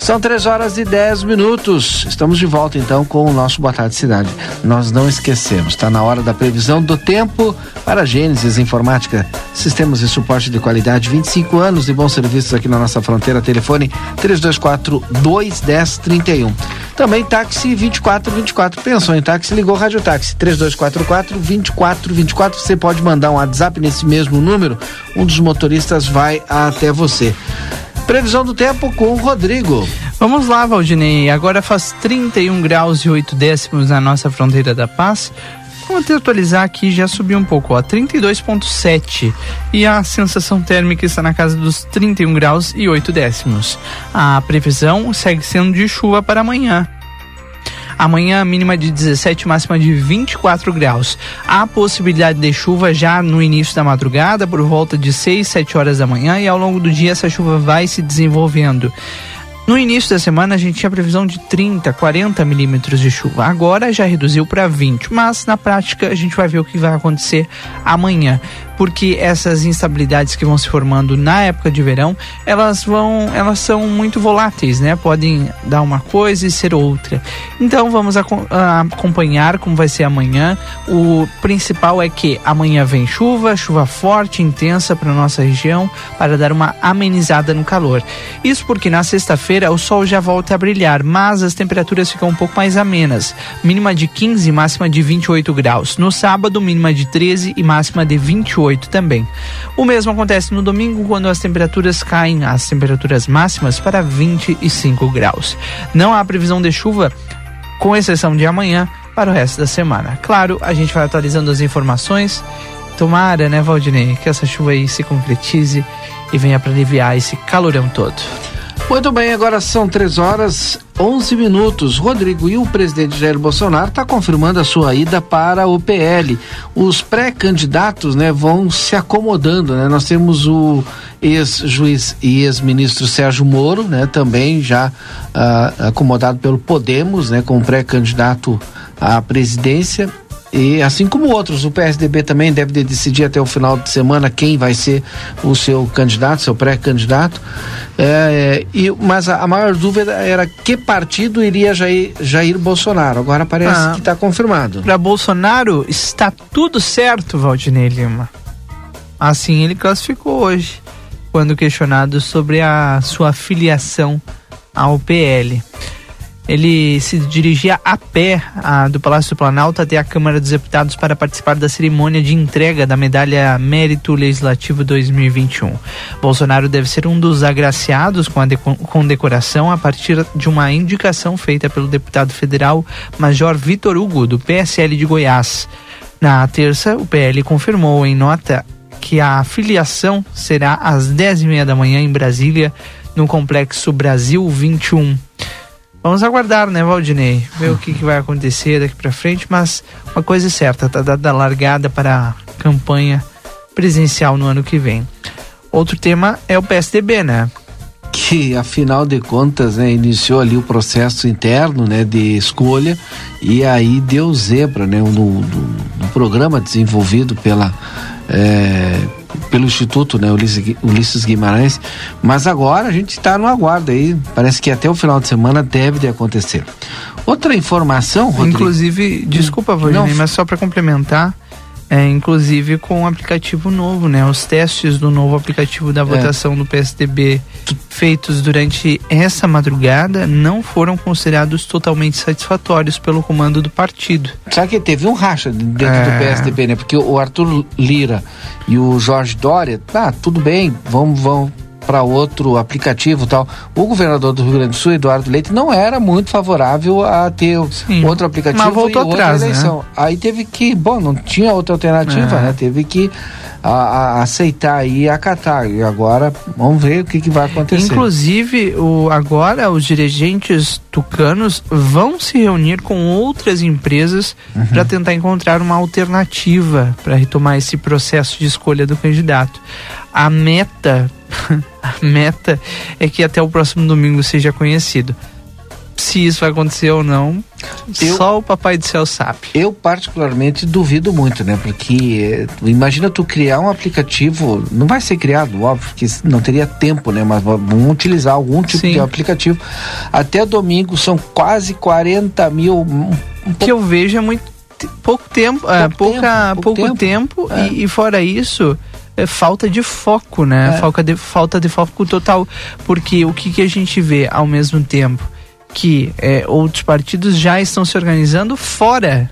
São três horas e dez minutos. Estamos de volta então com o nosso Boa Tarde Cidade. Nós não esquecemos, está na hora da previsão do tempo para Gênesis Informática, sistemas e suporte de qualidade, 25 anos de bons serviços aqui na nossa fronteira. Telefone 324 21031. Também táxi 2424. Pensou em táxi? Ligou Rádio Táxi 3244 2424. Você pode mandar um WhatsApp nesse mesmo número. Um dos motoristas vai até você. Previsão do tempo com o Rodrigo. Vamos lá, Valdinei. Agora faz 31 graus e 8 décimos na nossa fronteira da paz. Vamos atualizar aqui, já subiu um pouco, ó, 32.7 e a sensação térmica está na casa dos 31 graus e 8 décimos. A previsão segue sendo de chuva para amanhã. Amanhã, mínima de 17, máxima de 24 graus. Há possibilidade de chuva já no início da madrugada, por volta de 6, 7 horas da manhã, e ao longo do dia essa chuva vai se desenvolvendo. No início da semana a gente tinha previsão de 30, 40 milímetros de chuva. Agora já reduziu para 20, mas na prática a gente vai ver o que vai acontecer amanhã. Porque essas instabilidades que vão se formando na época de verão, elas vão, elas são muito voláteis, né? Podem dar uma coisa e ser outra. Então vamos aco- a- acompanhar como vai ser amanhã. O principal é que amanhã vem chuva, chuva forte, intensa para nossa região, para dar uma amenizada no calor. Isso porque na sexta-feira o sol já volta a brilhar, mas as temperaturas ficam um pouco mais amenas. Mínima de 15 e máxima de 28 graus. No sábado, mínima de 13 e máxima de 28 também. O mesmo acontece no domingo, quando as temperaturas caem, as temperaturas máximas para 25 graus. Não há previsão de chuva, com exceção de amanhã, para o resto da semana. Claro, a gente vai atualizando as informações. Tomara, né, Valdinei, que essa chuva aí se concretize e venha para aliviar esse calorão todo. Muito bem, agora são 3 horas 11 minutos. Rodrigo e o presidente Jair Bolsonaro está confirmando a sua ida para o PL. Os pré-candidatos né, vão se acomodando. Né? Nós temos o ex-juiz e ex-ministro Sérgio Moro, né, também já ah, acomodado pelo Podemos, né, como pré-candidato à presidência. E assim como outros, o PSDB também deve de decidir até o final de semana quem vai ser o seu candidato, seu pré-candidato. É, e, mas a, a maior dúvida era que partido iria Jair, Jair Bolsonaro. Agora parece Ah. que está confirmado. Para Bolsonaro está tudo certo, Valdinei Lima. Assim ele classificou hoje, quando questionado sobre a sua filiação ao PL. Ele se dirigia a pé ah, do Palácio do Planalto até a Câmara dos Deputados para participar da cerimônia de entrega da medalha Mérito Legislativo 2021. Bolsonaro deve ser um dos agraciados com a deco- condecoração a partir de uma indicação feita pelo deputado federal Major Vitor Hugo, do PSL de Goiás. Na terça, o PL confirmou em nota que a filiação será às 10h30 da manhã em Brasília, no Complexo Brasil 21. Vamos aguardar, né, Valdinei? Ver o que, que vai acontecer daqui pra frente, mas uma coisa é certa, tá dada a largada para a campanha presidencial no ano que vem. Outro tema é o PSDB, né? Que afinal de contas né, iniciou ali o processo interno né, de escolha e aí deu zebra né, no, no- no programa desenvolvido pela, é, pelo Instituto né, Ulisses, Gui- Ulisses Guimarães. Mas agora a gente está no aguardo aí. Parece que até o final de semana deve de acontecer. Outra informação, Rodrigo. Inclusive, desculpa, Valdinei, Não. mas só para complementar, é, inclusive com o aplicativo novo, né? Os testes do novo aplicativo da votação do PSDB feitos durante essa madrugada não foram considerados totalmente satisfatórios pelo comando do partido. Sabe que teve um racha dentro É. do PSDB, né? Porque o Arthur Lira e o Jorge Dória, tá, tudo bem, vamos, vamos para outro aplicativo tal. O governador do Rio Grande do Sul, Eduardo Leite, não era muito favorável a ter outro aplicativo mas voltou e atrás, né? eleição. Aí teve que, bom, não tinha outra alternativa, É. né? Teve que a- a- aceitar e acatar. E agora vamos ver o que, que vai acontecer. Inclusive, o, agora os dirigentes tucanos vão se reunir com outras empresas Uhum. para tentar encontrar uma alternativa para retomar esse processo de escolha do candidato. A meta, *laughs* a meta é que até o próximo domingo seja conhecido. Se isso vai acontecer ou não, só o papai do céu sabe. Eu particularmente duvido muito, né? Porque eh, imagina tu criar um aplicativo, não vai ser criado, óbvio, que não teria tempo, né? Mas vamos utilizar algum tipo Sim. de aplicativo. Até domingo são quase 40 mil. um O que eu vejo é muito pouco tempo, é, pouca, tempo, pouco pouco tempo, E, e fora isso é falta de foco, né? É. Falta, de, falta de foco total, porque o que, que a gente vê ao mesmo tempo que é, outros partidos já estão se organizando fora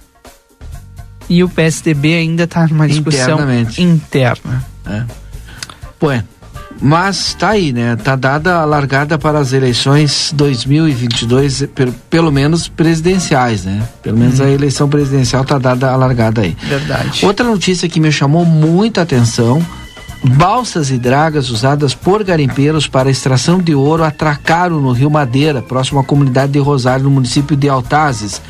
e o PSDB ainda está numa discussão interna. É. É. Mas tá aí, né? Tá dada a largada para as eleições 2022, pelo, pelo menos presidenciais, né? Pelo menos Uhum. a eleição presidencial tá dada a largada aí. Verdade. Outra notícia que me chamou muita atenção: balsas e dragas usadas por garimpeiros para extração de ouro atracaram no Rio Madeira, próximo à comunidade de Rosário, no município de Altazes,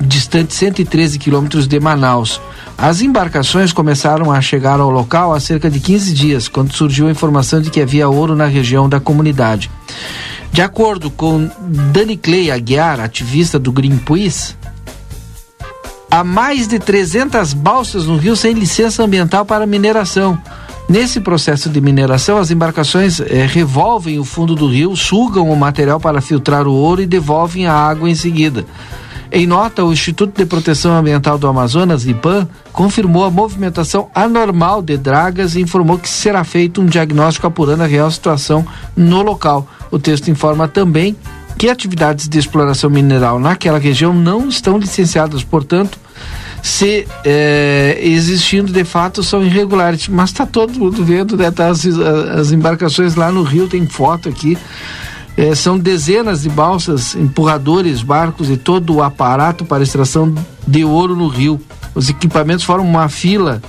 distante 113 quilômetros de Manaus. As embarcações começaram a chegar ao local há cerca de 15 dias, quando surgiu a informação de que havia ouro na região da comunidade. De acordo com Dani Clay Aguiar, ativista do Greenpeace, há mais de 300 balsas no rio sem licença ambiental para mineração. Nesse processo de mineração, as embarcações eh, revolvem o fundo do rio, sugam o material para filtrar o ouro e devolvem a água em seguida. Em nota, o Instituto de Proteção Ambiental do Amazonas, IPAM, confirmou a movimentação anormal de dragas e informou que será feito um diagnóstico apurando a real situação no local. O texto informa também que atividades de exploração mineral naquela região não estão licenciadas, portanto, se é, existindo de fato são irregulares. Mas está todo mundo vendo, né? Tá as, as embarcações lá no Rio, tem foto aqui. É, são dezenas de balsas, empurradores, barcos e todo o aparato para extração de ouro no rio. Os equipamentos formam uma fila,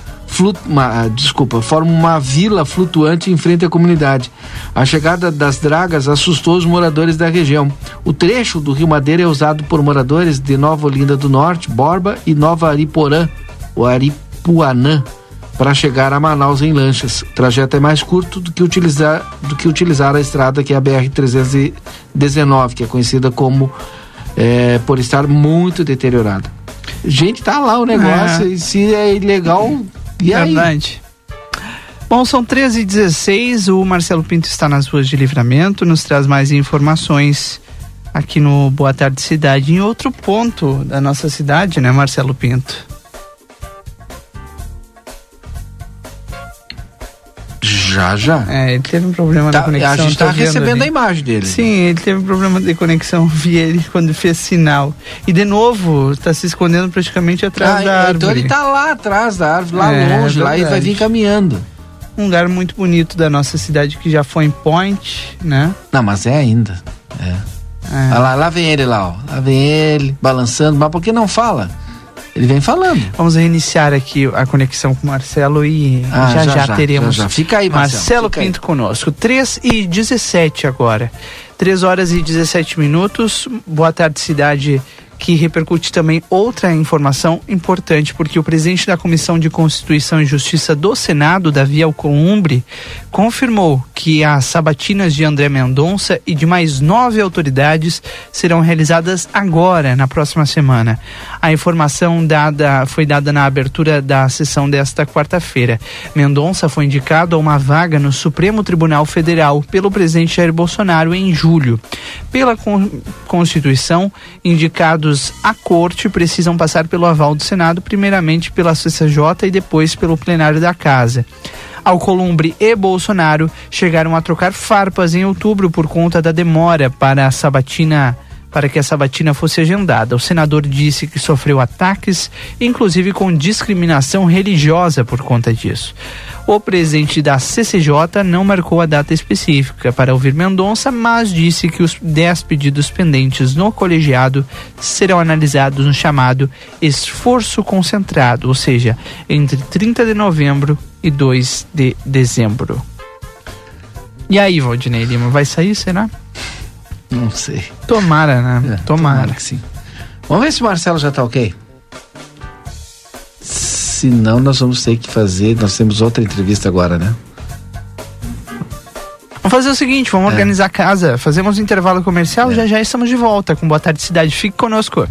uma, ah, desculpa, formam uma vila flutuante em frente à comunidade. A chegada das dragas assustou os moradores da região. O trecho do Rio Madeira é usado por moradores de Nova Olinda do Norte, Borba e Nova Ariporã, ou Aripuanã, para chegar a Manaus em lanchas. O trajeto é mais curto do que utilizar, do que utilizar a estrada que é a BR-319, que é conhecida como é, por estar muito deteriorada. Gente, tá lá o negócio, É. e se é ilegal, e aí? Verdade. Bom, são 13 e 16 o Marcelo Pinto está nas ruas de livramento, nos traz mais informações aqui no Boa Tarde Cidade, em outro ponto da nossa cidade, né, Marcelo Pinto? Já, já. É, ele teve um problema Tá, na conexão. a gente tá vendo recebendo ali. a imagem dele. Sim, ele teve um problema de conexão, *laughs* vi ele quando fez sinal. E de novo, está se escondendo praticamente atrás Ah, da árvore. então ele tá lá atrás da árvore, lá É, longe, lá e vai vir caminhando. Um lugar muito bonito da nossa cidade que já foi em Point, né? Não, mas é ainda. É. Ah, lá, lá vem ele lá, ó. Lá vem ele, balançando. Mas por que não fala? Ele vem falando. Vamos reiniciar aqui a conexão com o Marcelo e Ah, já, já, já já, teremos. já, já. Fica aí, Marcelo, fica aí. Pinto conosco. 3 e 17 agora. 3 horas e 17 minutos. Boa tarde, cidade. Que repercute também outra informação importante, porque o presidente da Comissão de Constituição e Justiça do Senado, Davi Alcolumbre, confirmou que as sabatinas de André Mendonça e de mais nove autoridades serão realizadas agora, na próxima semana. A informação dada foi dada na abertura da sessão desta quarta-feira. Mendonça foi indicado a uma vaga no Supremo Tribunal Federal pelo presidente Jair Bolsonaro em julho. Pela con Constituição, indicados à corte precisam passar pelo aval do Senado, primeiramente pela CCJ e depois pelo plenário da Casa. Alcolumbre e Bolsonaro chegaram a trocar farpas em outubro por conta da demora para a sabatina para que a sabatina fosse agendada. O senador disse que sofreu ataques, inclusive com discriminação religiosa por conta disso. O presidente da CCJ não marcou a data específica para ouvir Mendonça, mas disse que os 10 pedidos pendentes no colegiado serão analisados no chamado esforço concentrado, ou seja, entre 30 de novembro e 2 de dezembro. E aí, Valdinei Lima, vai sair, será? Não sei. Tomara, né? tomara. tomara que sim. Vamos ver se o Marcelo já tá ok. Se não, nós vamos ter que fazer. Nós temos outra entrevista agora, né? Vamos fazer o seguinte, vamos organizar a casa, fazemos um intervalo comercial, já já estamos de volta com Boa Tarde Cidade. Fique conosco.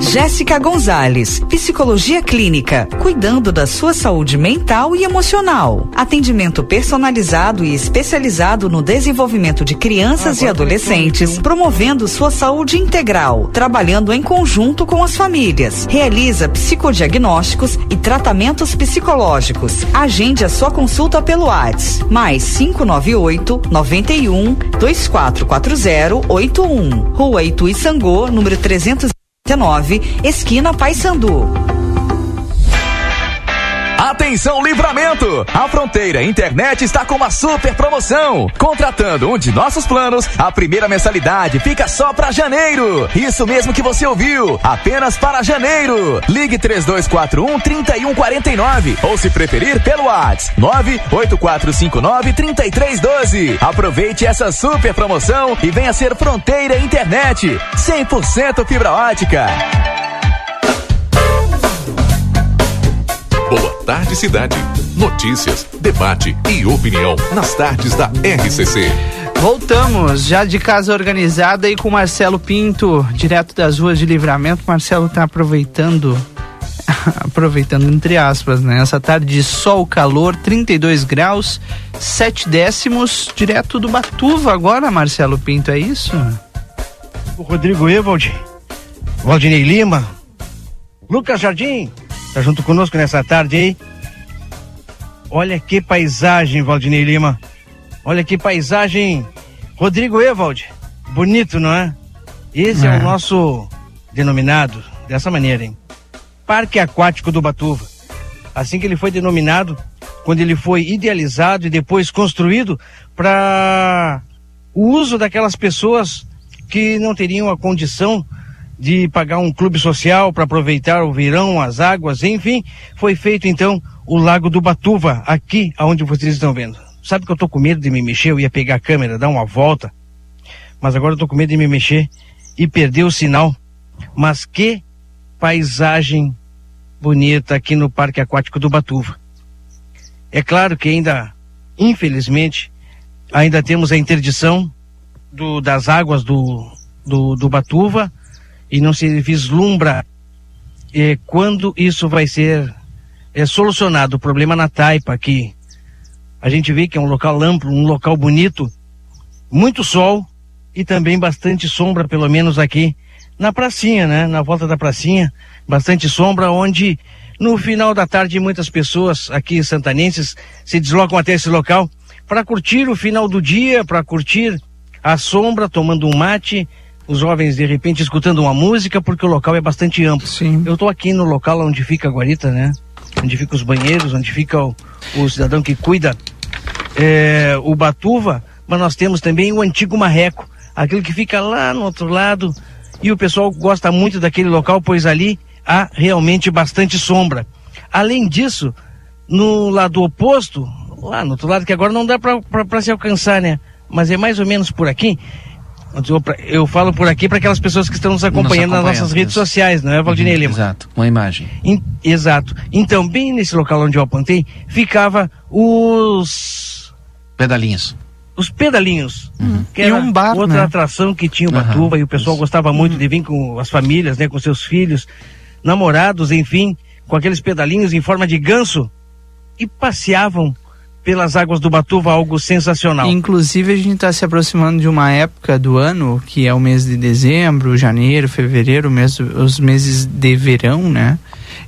Jéssica Gonzalez, Psicologia Clínica, cuidando da sua saúde mental e emocional. Atendimento personalizado e especializado no desenvolvimento de crianças e adolescentes, promovendo sua saúde integral, trabalhando em conjunto com as famílias. Realiza psicodiagnósticos e tratamentos psicológicos. Agende a sua consulta pelo WhatsApp, mais 598 91 2440 81. Rua Itu Sangô, número 300 esquina Paysandu. Atenção Livramento! A Fronteira Internet está com uma super promoção. Contratando um de nossos planos, a primeira mensalidade fica só para janeiro. Isso mesmo que você ouviu, apenas para janeiro. Ligue 3241 3149 ou se preferir pelo WhatsApp 98459 3312. Aproveite essa super promoção e venha ser Fronteira Internet 100% fibra ótica. Boa Tarde Cidade. Notícias, debate e opinião nas tardes da RCC. Voltamos, já de casa organizada e com Marcelo Pinto, direto das ruas de livramento. Marcelo está aproveitando, *laughs* aproveitando entre aspas, né? Essa tarde de sol, calor, 32 graus, 7 décimos, direto do Batuva agora, Marcelo Pinto, é isso? O Rodrigo Evald, Valdinei Lima, Lucas Jardim, tá junto conosco nessa tarde aí. Olha que paisagem, Valdinei Lima. Olha que paisagem. Rodrigo Evald, bonito, não é? Esse é. é o nosso denominado dessa maneira, hein? Parque Aquático do Batuva. Assim que ele foi denominado, quando ele foi idealizado e depois construído para o uso daquelas pessoas que não teriam a condição de pagar um clube social para aproveitar o verão, as águas, enfim, foi feito então o Lago do Batuva, aqui aonde vocês estão vendo. Sabe que eu tô com medo de me mexer? Eu ia pegar a câmera, dar uma volta. Mas agora eu tô com medo de me mexer e perder o sinal. Mas que paisagem bonita aqui no Parque Aquático do Batuva. É claro que ainda, infelizmente, ainda temos a interdição do, das águas do, do, do Batuva e não se vislumbra eh, quando isso vai ser é, solucionado. O problema na Taipa aqui, a gente vê que é um local amplo, um local bonito, muito sol e também bastante sombra, pelo menos aqui na pracinha, né? Na volta da pracinha, bastante sombra, onde no final da tarde muitas pessoas aqui santanenses se deslocam até esse local para curtir o final do dia, para curtir a sombra, tomando um mate, os jovens de repente escutando uma música, porque o local é bastante amplo. Sim. Eu estou aqui no local onde fica a guarita, né? Onde fica os banheiros, onde fica o, o cidadão que cuida é, o Batuva, mas nós temos também o antigo Marreco, aquele que fica lá no outro lado, e o pessoal gosta muito daquele local, pois ali há realmente bastante sombra. Além disso, no lado oposto, lá no outro lado, que agora não dá para se alcançar, né? Mas é mais ou menos por aqui. Eu falo por aqui para aquelas pessoas que estão nos acompanhando, nos nas nossas redes isso. sociais, não é, Valdinei uhum, Lima? Exato, uma imagem. In, exato. Então, bem nesse local onde eu apontei, ficava os. Pedalinhos. Os pedalinhos. Uhum. Que era e um bar, outra né? atração que tinha o Batuva uhum. e o pessoal Isso. gostava muito uhum. de vir com as famílias, né? Com seus filhos, namorados, enfim, com aqueles pedalinhos em forma de ganso e passeavam pelas águas do Batuva, algo sensacional. Inclusive, a gente está se aproximando de uma época do ano, que é o mês de dezembro, janeiro, fevereiro, os meses de verão, né?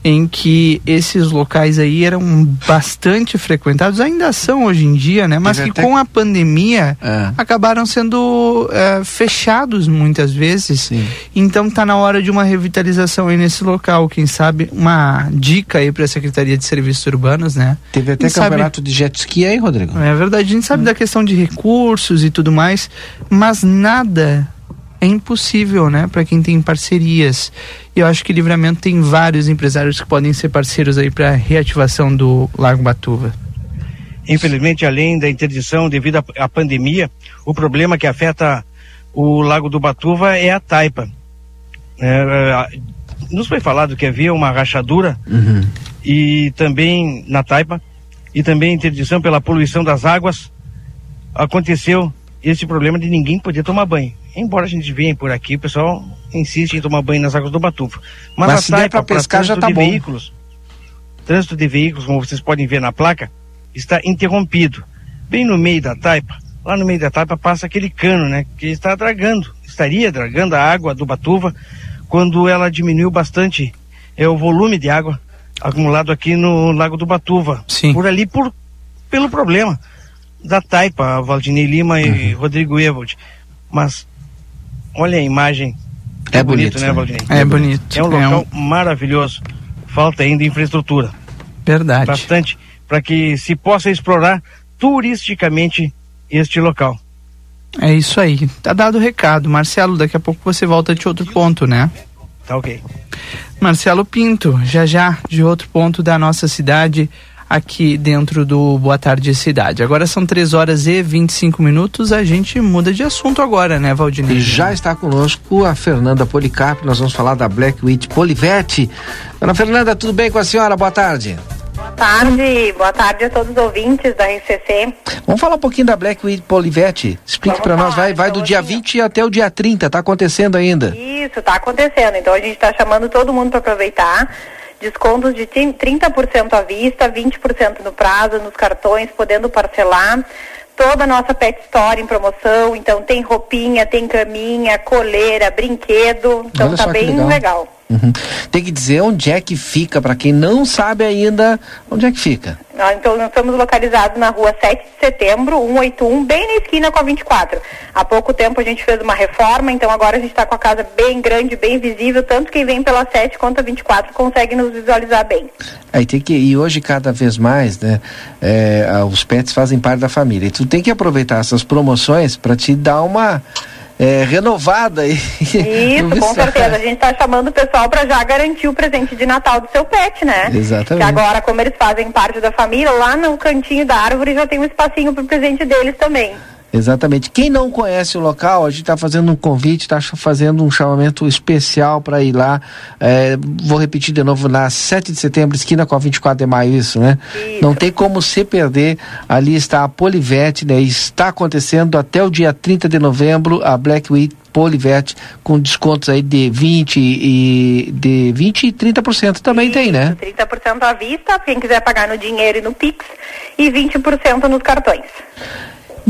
Em que esses locais aí eram bastante frequentados, ainda são hoje em dia, né? Mas que com a pandemia é. acabaram sendo é, fechados muitas vezes. Sim. Então tá na hora de uma revitalização aí nesse local. Quem sabe uma dica aí para a Secretaria de Serviços Urbanos, né? Teve até quem campeonato sabe... de jet ski aí, Rodrigo. É verdade, a gente sabe hum. da questão de recursos e tudo mais, mas nada é impossível, né, para quem tem parcerias. E eu acho que Livramento tem vários empresários que podem ser parceiros aí para reativação do Lago Batuva. Infelizmente, além da interdição devido à pandemia, o problema que afeta o Lago do Batuva é a taipa. É, é, nos foi falado que havia uma rachadura uhum. e também na taipa e também interdição pela poluição das águas. Aconteceu esse problema de ninguém poder tomar banho. Embora a gente venha por aqui, o pessoal insiste em tomar banho nas águas do Batufo. Mas, Mas se der para pescar já tá de bom. Veículos, trânsito de veículos, como vocês podem ver na placa, está interrompido. Bem no meio da taipa, lá no meio da taipa passa aquele cano, né, que está dragando, estaria dragando a água do Batuva quando ela diminuiu bastante é o volume de água acumulado aqui no Lago do Batuva. Sim. Por ali por pelo problema da Taipa, Valdinei Lima uhum. e Rodrigo Evald. Mas olha a imagem. É, é bonito, bonito, né, Valdinei? É bonito. É um local é um... maravilhoso. Falta ainda infraestrutura. Verdade. Bastante para que se possa explorar turisticamente este local. É isso aí. Tá dado o recado. Marcelo, daqui a pouco você volta de outro ponto, né? Tá ok. Marcelo Pinto, já já de outro ponto da nossa cidade aqui dentro do Boa Tarde Cidade. Agora são 3 horas e 25 minutos, a gente muda de assunto agora, né, Valdinei? E já está conosco a Fernanda Policarpo, nós vamos falar da Black Witch Polivete. Dona Fernanda, tudo bem com a senhora? Boa tarde. Boa tarde, boa tarde a todos os ouvintes da RCC. Vamos falar um pouquinho da Black Week Polivete. Explique para nós, vai, vai do dia 20 até o dia 30, tá acontecendo ainda. Isso, está acontecendo. Então a gente está chamando todo mundo para aproveitar. Descontos de 30% à vista, 20% no prazo, nos cartões, podendo parcelar. Toda a nossa Pet Store em promoção. Então tem roupinha, tem caminha, coleira, brinquedo. Então Olha tá bem legal. legal. Uhum. Tem que dizer onde é que fica, para quem não sabe ainda, onde é que fica. Nós, Então, nós estamos localizados na rua 7 de setembro, 181, bem na esquina com a 24. Há pouco tempo a gente fez uma reforma, então agora a gente está com a casa bem grande, bem visível, tanto quem vem pela 7 quanto a 24 consegue nos visualizar bem. Aí tem que e hoje cada vez mais, né? é, ah, os pets fazem parte da família. E tu tem que aproveitar essas promoções para te dar uma é, renovada aí. *laughs* Isso, com certeza. A gente está chamando o pessoal para já garantir o presente de Natal do seu pet, né? Exatamente. Que agora, como eles fazem parte da família, lá no cantinho da árvore já tem um espacinho para o presente deles também. Exatamente. Quem não conhece o local, a gente está fazendo um convite, está fazendo um chamamento especial para ir lá. É, vou repetir de novo, na 7 de setembro, esquina com a 24 de maio, isso, né? Não tem como se perder. Ali está a Polivete, né? Está acontecendo até o dia 30 de novembro a Black Week Polivete com descontos aí de 20 e de 20 e 30% também tem, né? 30% à vista, quem quiser pagar no dinheiro e no Pix, e 20% nos cartões.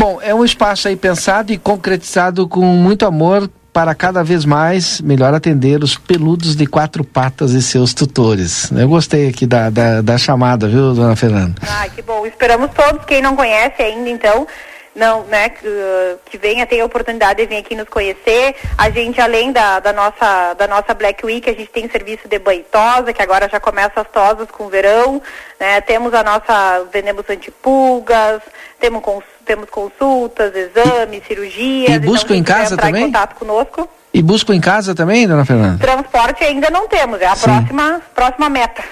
Bom, é um espaço aí pensado e concretizado com muito amor para cada vez mais melhor atender os peludos de quatro patas e seus tutores. Eu gostei aqui da, da, da chamada, viu, dona Fernanda? Ai, que bom. Esperamos todos, quem não conhece ainda, então, não, né, que, uh, que venha ter a oportunidade de vir aqui nos conhecer. A gente, além da, da, nossa, da nossa Black Week, a gente tem serviço de banho tosa, que agora já começa as tosas com o verão. Né? Temos a nossa, vendemos antipulgas, temos, cons, temos consultas, exames, cirurgias. E buscam então, em casa entrar também? em contato conosco. E busco em casa também, dona Fernanda? Transporte ainda não temos, é a Sim. próxima, próxima meta.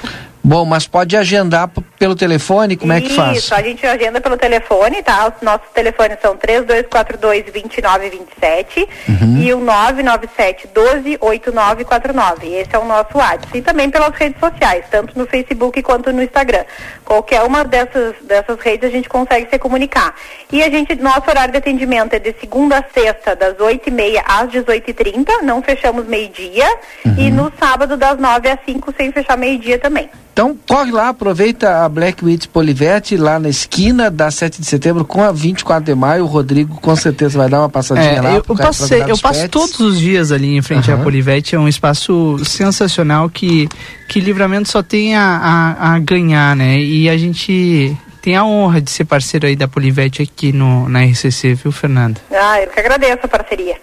Bom, mas pode agendar pelo telefone, como é que faz? Isso, a gente agenda pelo telefone, tá? Os nossos telefones são 3242-2927 Uhum. e o 997-128949. Esse é o nosso WhatsApp. E também pelas redes sociais, tanto no Facebook quanto no Instagram. Qualquer uma dessas, dessas redes a gente consegue se comunicar. E a gente, nosso horário de atendimento é de segunda a sexta, das 8h30 às 18h30, não fechamos meio-dia. Uhum. E no sábado, das 9 às 5, sem fechar meio-dia também. Então corre lá, aproveita a Black Week Polivete lá na esquina da 7 de setembro com a 24 de maio. O Rodrigo com certeza vai dar uma passadinha É, lá. eu, eu passei, eu passo pets. todos os dias ali em frente à Aham. Polivete, é um espaço sensacional que, que Livramento só tem a, a, a ganhar, né? E a gente tem a honra de ser parceiro aí da Polivete aqui no, na RCC, viu, Fernanda? Ah, eu que agradeço a parceria.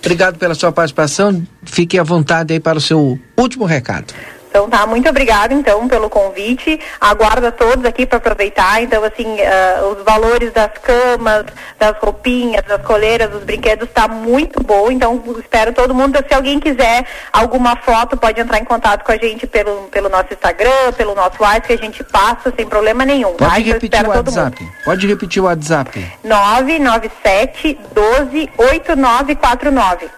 Obrigado pela sua participação. Fique à vontade aí para o seu último recado. Então tá, muito obrigada então pelo convite. Aguardo a todos aqui para aproveitar. Então, assim, ah, os valores das camas, das roupinhas, das coleiras, dos brinquedos tá muito bom. Então, espero todo mundo. Se alguém quiser alguma foto, pode entrar em contato com a gente pelo, pelo nosso Instagram, pelo nosso WhatsApp, que a gente passa sem problema nenhum. tá? Pode Então, repetir o. WhatsApp. Pode repetir o WhatsApp. 997 12 8949.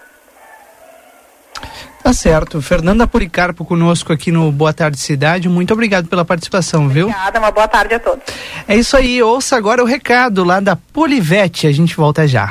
Tá certo. Fernanda Policarpo conosco aqui no Boa Tarde Cidade. Muito obrigado pela participação, viu? Obrigada, uma boa tarde a todos. É isso aí. Ouça agora o recado lá da Polivete. A gente volta já.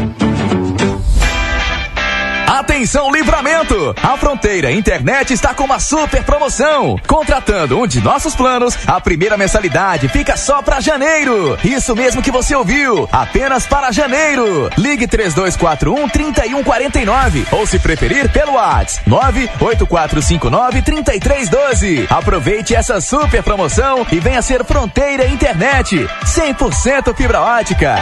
Atenção Livramento! A Fronteira Internet está com uma super promoção. Contratando um de nossos planos, a primeira mensalidade fica só para janeiro. Isso mesmo que você ouviu, apenas para janeiro. Ligue 3241 3149 ou se preferir pelo WhatsApp 98459 3312. Aproveite essa super promoção e venha ser Fronteira Internet. 100% fibra ótica.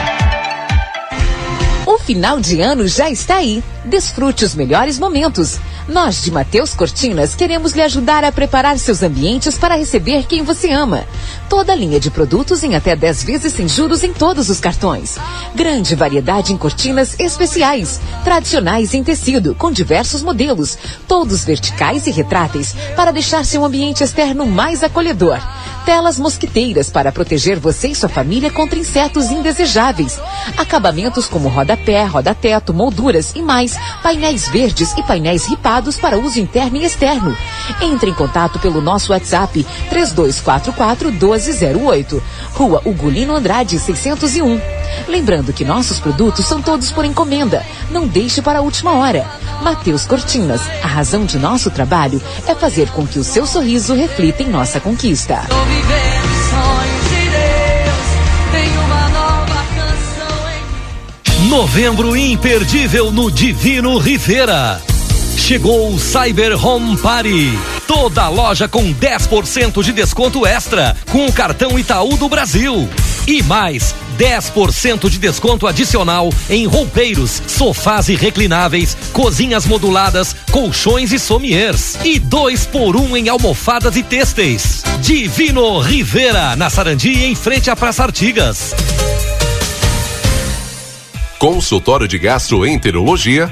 O final de ano já está aí. Desfrute os melhores momentos. Nós de Mateus Cortinas queremos lhe ajudar a preparar seus ambientes para receber quem você ama. Toda linha de produtos em até 10 vezes sem juros em todos os cartões. Grande variedade em cortinas especiais, tradicionais em tecido, com diversos modelos, todos verticais e retráteis, para deixar seu ambiente externo mais acolhedor. Telas mosquiteiras para proteger você e sua família contra insetos indesejáveis. Acabamentos como rodapé, roda-teto, molduras e mais. Painéis verdes e painéis ripados para uso interno e externo. Entre em contato pelo nosso WhatsApp 3244 1208. Rua Ugolino Andrade 601. Lembrando que nossos produtos são todos por encomenda. Não deixe para a última hora. Mateus Cortinas, a razão de nosso trabalho é fazer com que o seu sorriso reflita em nossa conquista. Novembro imperdível no Divino Rivera. Chegou o Cyber Home Party. Toda loja com 10% de desconto extra com o cartão Itaú do Brasil. E mais 10% de desconto adicional em roupeiros, sofás e reclináveis, cozinhas moduladas, colchões e sommiers. E dois por um em almofadas e têxteis. Divino Rivera, na Sarandi, em frente à Praça Artigas. Consultório de Gastroenterologia,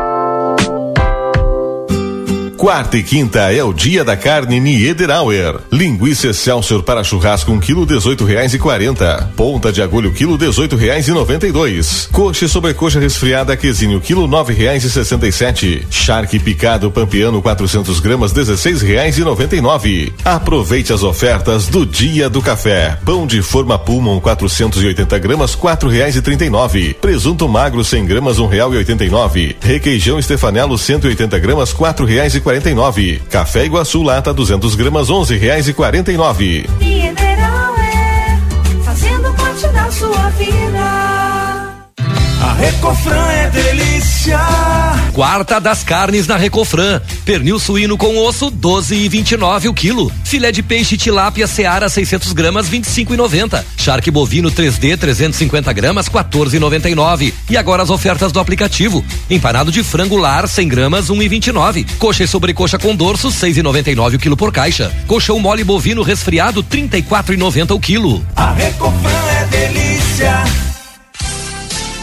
Quarta e quinta é o dia da carne Niederauer. Linguiça Excelsior para churrasco um quilo dezoito reais e quarenta. Ponta de agulho quilo dezoito reais e noventa e dois. Coxa e sobrecoxa resfriada quesinho quilo nove reais e sessenta e sete. Charque picado pampiano 400 gramas dezesseis reais e noventa e nove. Aproveite as ofertas do dia do café. Pão de forma Pullman 480 gramas quatro reais e trinta e nove. Presunto magro 100 gramas um real e oitenta e nove. Requeijão Stefanello 180 gramas quatro reais e 49. Café Iguaçu lata 200 gramas 11 reais e 49. Mineral é fazendo parte da sua vida. A Recofran é delícia. Quarta das carnes na Recofran. Pernil suíno com osso, 12 e 29 o quilo. Filé de peixe tilápia seara 600 gramas, 25 e 90. Charque bovino 3D 350 gramas, 14 e 99. E agora as ofertas do aplicativo. Empanado de frango lar 100 gramas, 1 e 29. Coxa e sobrecoxa com dorso 6 e 99 o quilo por caixa. Colchão mole bovino resfriado 34 e 90 o quilo. A Recofran é delícia.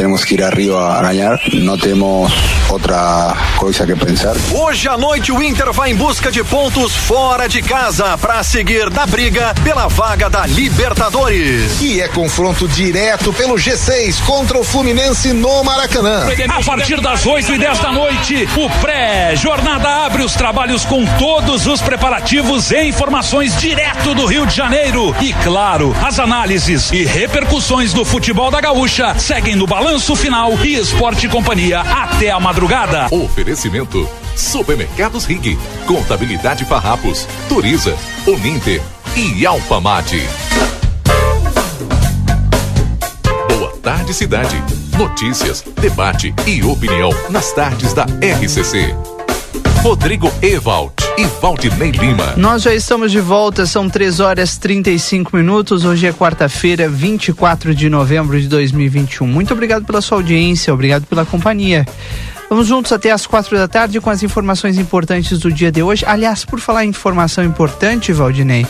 Tenemos que ir arriba a ganhar, no temos outra coisa que pensar. Hoje à noite o Inter vai em busca de pontos fora de casa para seguir na briga pela vaga da Libertadores. E é confronto direto pelo G6 contra o Fluminense no Maracanã. A partir das 8 e 10 da noite, o pré-jornada abre os trabalhos com todos os preparativos e informações direto do Rio de Janeiro. E claro, as análises e repercussões do futebol da gaúcha seguem no balanço final e esporte companhia até a madrugada. Oferecimento: Supermercados Rig, Contabilidade Farrapos, Turiza, Uninter e Alpamate. Boa tarde, cidade. Notícias, debate e opinião nas tardes da RCC. Rodrigo Ewald e Valdinei Lima. Nós já estamos de volta, são 3 horas 35 minutos. Hoje é quarta-feira, 24 de novembro de 2021. Muito obrigado pela sua audiência, obrigado pela companhia. Vamos juntos até as quatro da tarde com as informações importantes do dia de hoje. Aliás, por falar em informação importante, Valdinei,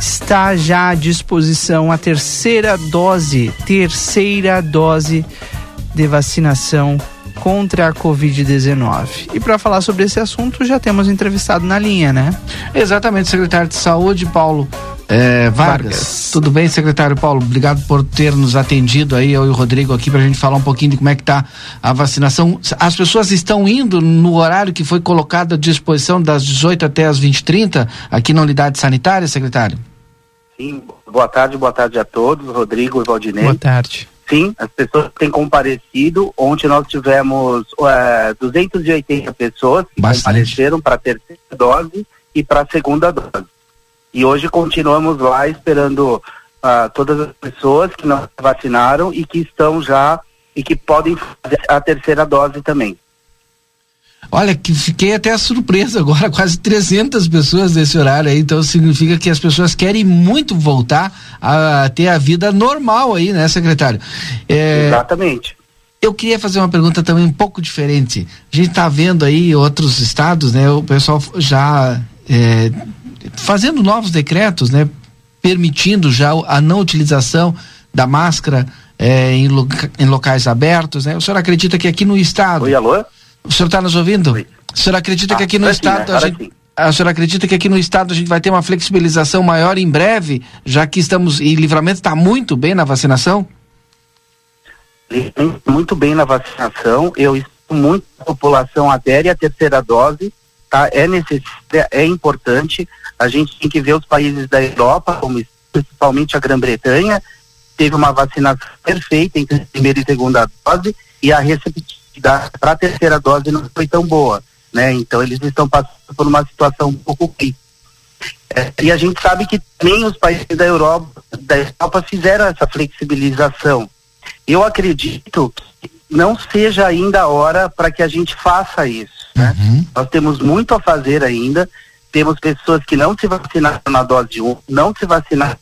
está já à disposição a terceira dose, terceira dose de vacinação contra a Covid-19. E para falar sobre esse assunto, já temos entrevistado na linha, né? Exatamente, secretário de Saúde, Paulo é, Vargas. Vargas. Tudo bem, secretário Paulo? Obrigado por ter nos atendido aí, eu e o Rodrigo aqui, para a gente falar um pouquinho de como é que está a vacinação. As pessoas estão indo no horário que foi colocado à disposição das 18 até as 20h30 aqui na unidade sanitária, secretário? Sim, boa tarde, boa tarde a todos, Rodrigo e Valdinei. Boa tarde. Sim, as pessoas têm comparecido. Ontem nós tivemos uh, 280 pessoas que Bastante. compareceram para a terceira dose e para a segunda dose. E hoje continuamos lá esperando uh, todas as pessoas que não vacinaram e que estão já e que podem fazer a terceira dose também. Olha, que fiquei até surpresa agora, *laughs* quase 300 pessoas nesse horário aí, então significa que as pessoas querem muito voltar a, ter a vida normal aí, né, secretário? É, Exatamente. Eu queria fazer uma pergunta também um pouco diferente. A gente está vendo aí outros estados, né, o pessoal já é, fazendo novos decretos, né? Permitindo já a não utilização da máscara é, em, loca, em, locais abertos, né? O senhor acredita que aqui no estado. Oi, alô? O senhor está nos ouvindo? Oi. O senhor acredita ah, que aqui no estado. Né? a gente, a senhora acredita que aqui no estado a gente vai ter uma flexibilização maior em breve, já que estamos. E livramento está muito bem na vacinação? Muito bem na vacinação. Eu estou muito a população adere à terceira dose, tá? É necessária, é importante a gente tem que ver os países da Europa, como principalmente a Grã-Bretanha, teve uma vacinação perfeita entre primeira e segunda dose e a receptividade para a terceira dose não foi tão boa, né? Então eles estão passando por uma situação um pouco crítica. É, e a gente sabe que também os países da Europa, da Europa fizeram essa flexibilização. Eu acredito que não seja ainda a hora para que a gente faça isso. Né? Uhum. Nós temos muito a fazer ainda temos pessoas que não se vacinaram na dose 1, não se vacinaram.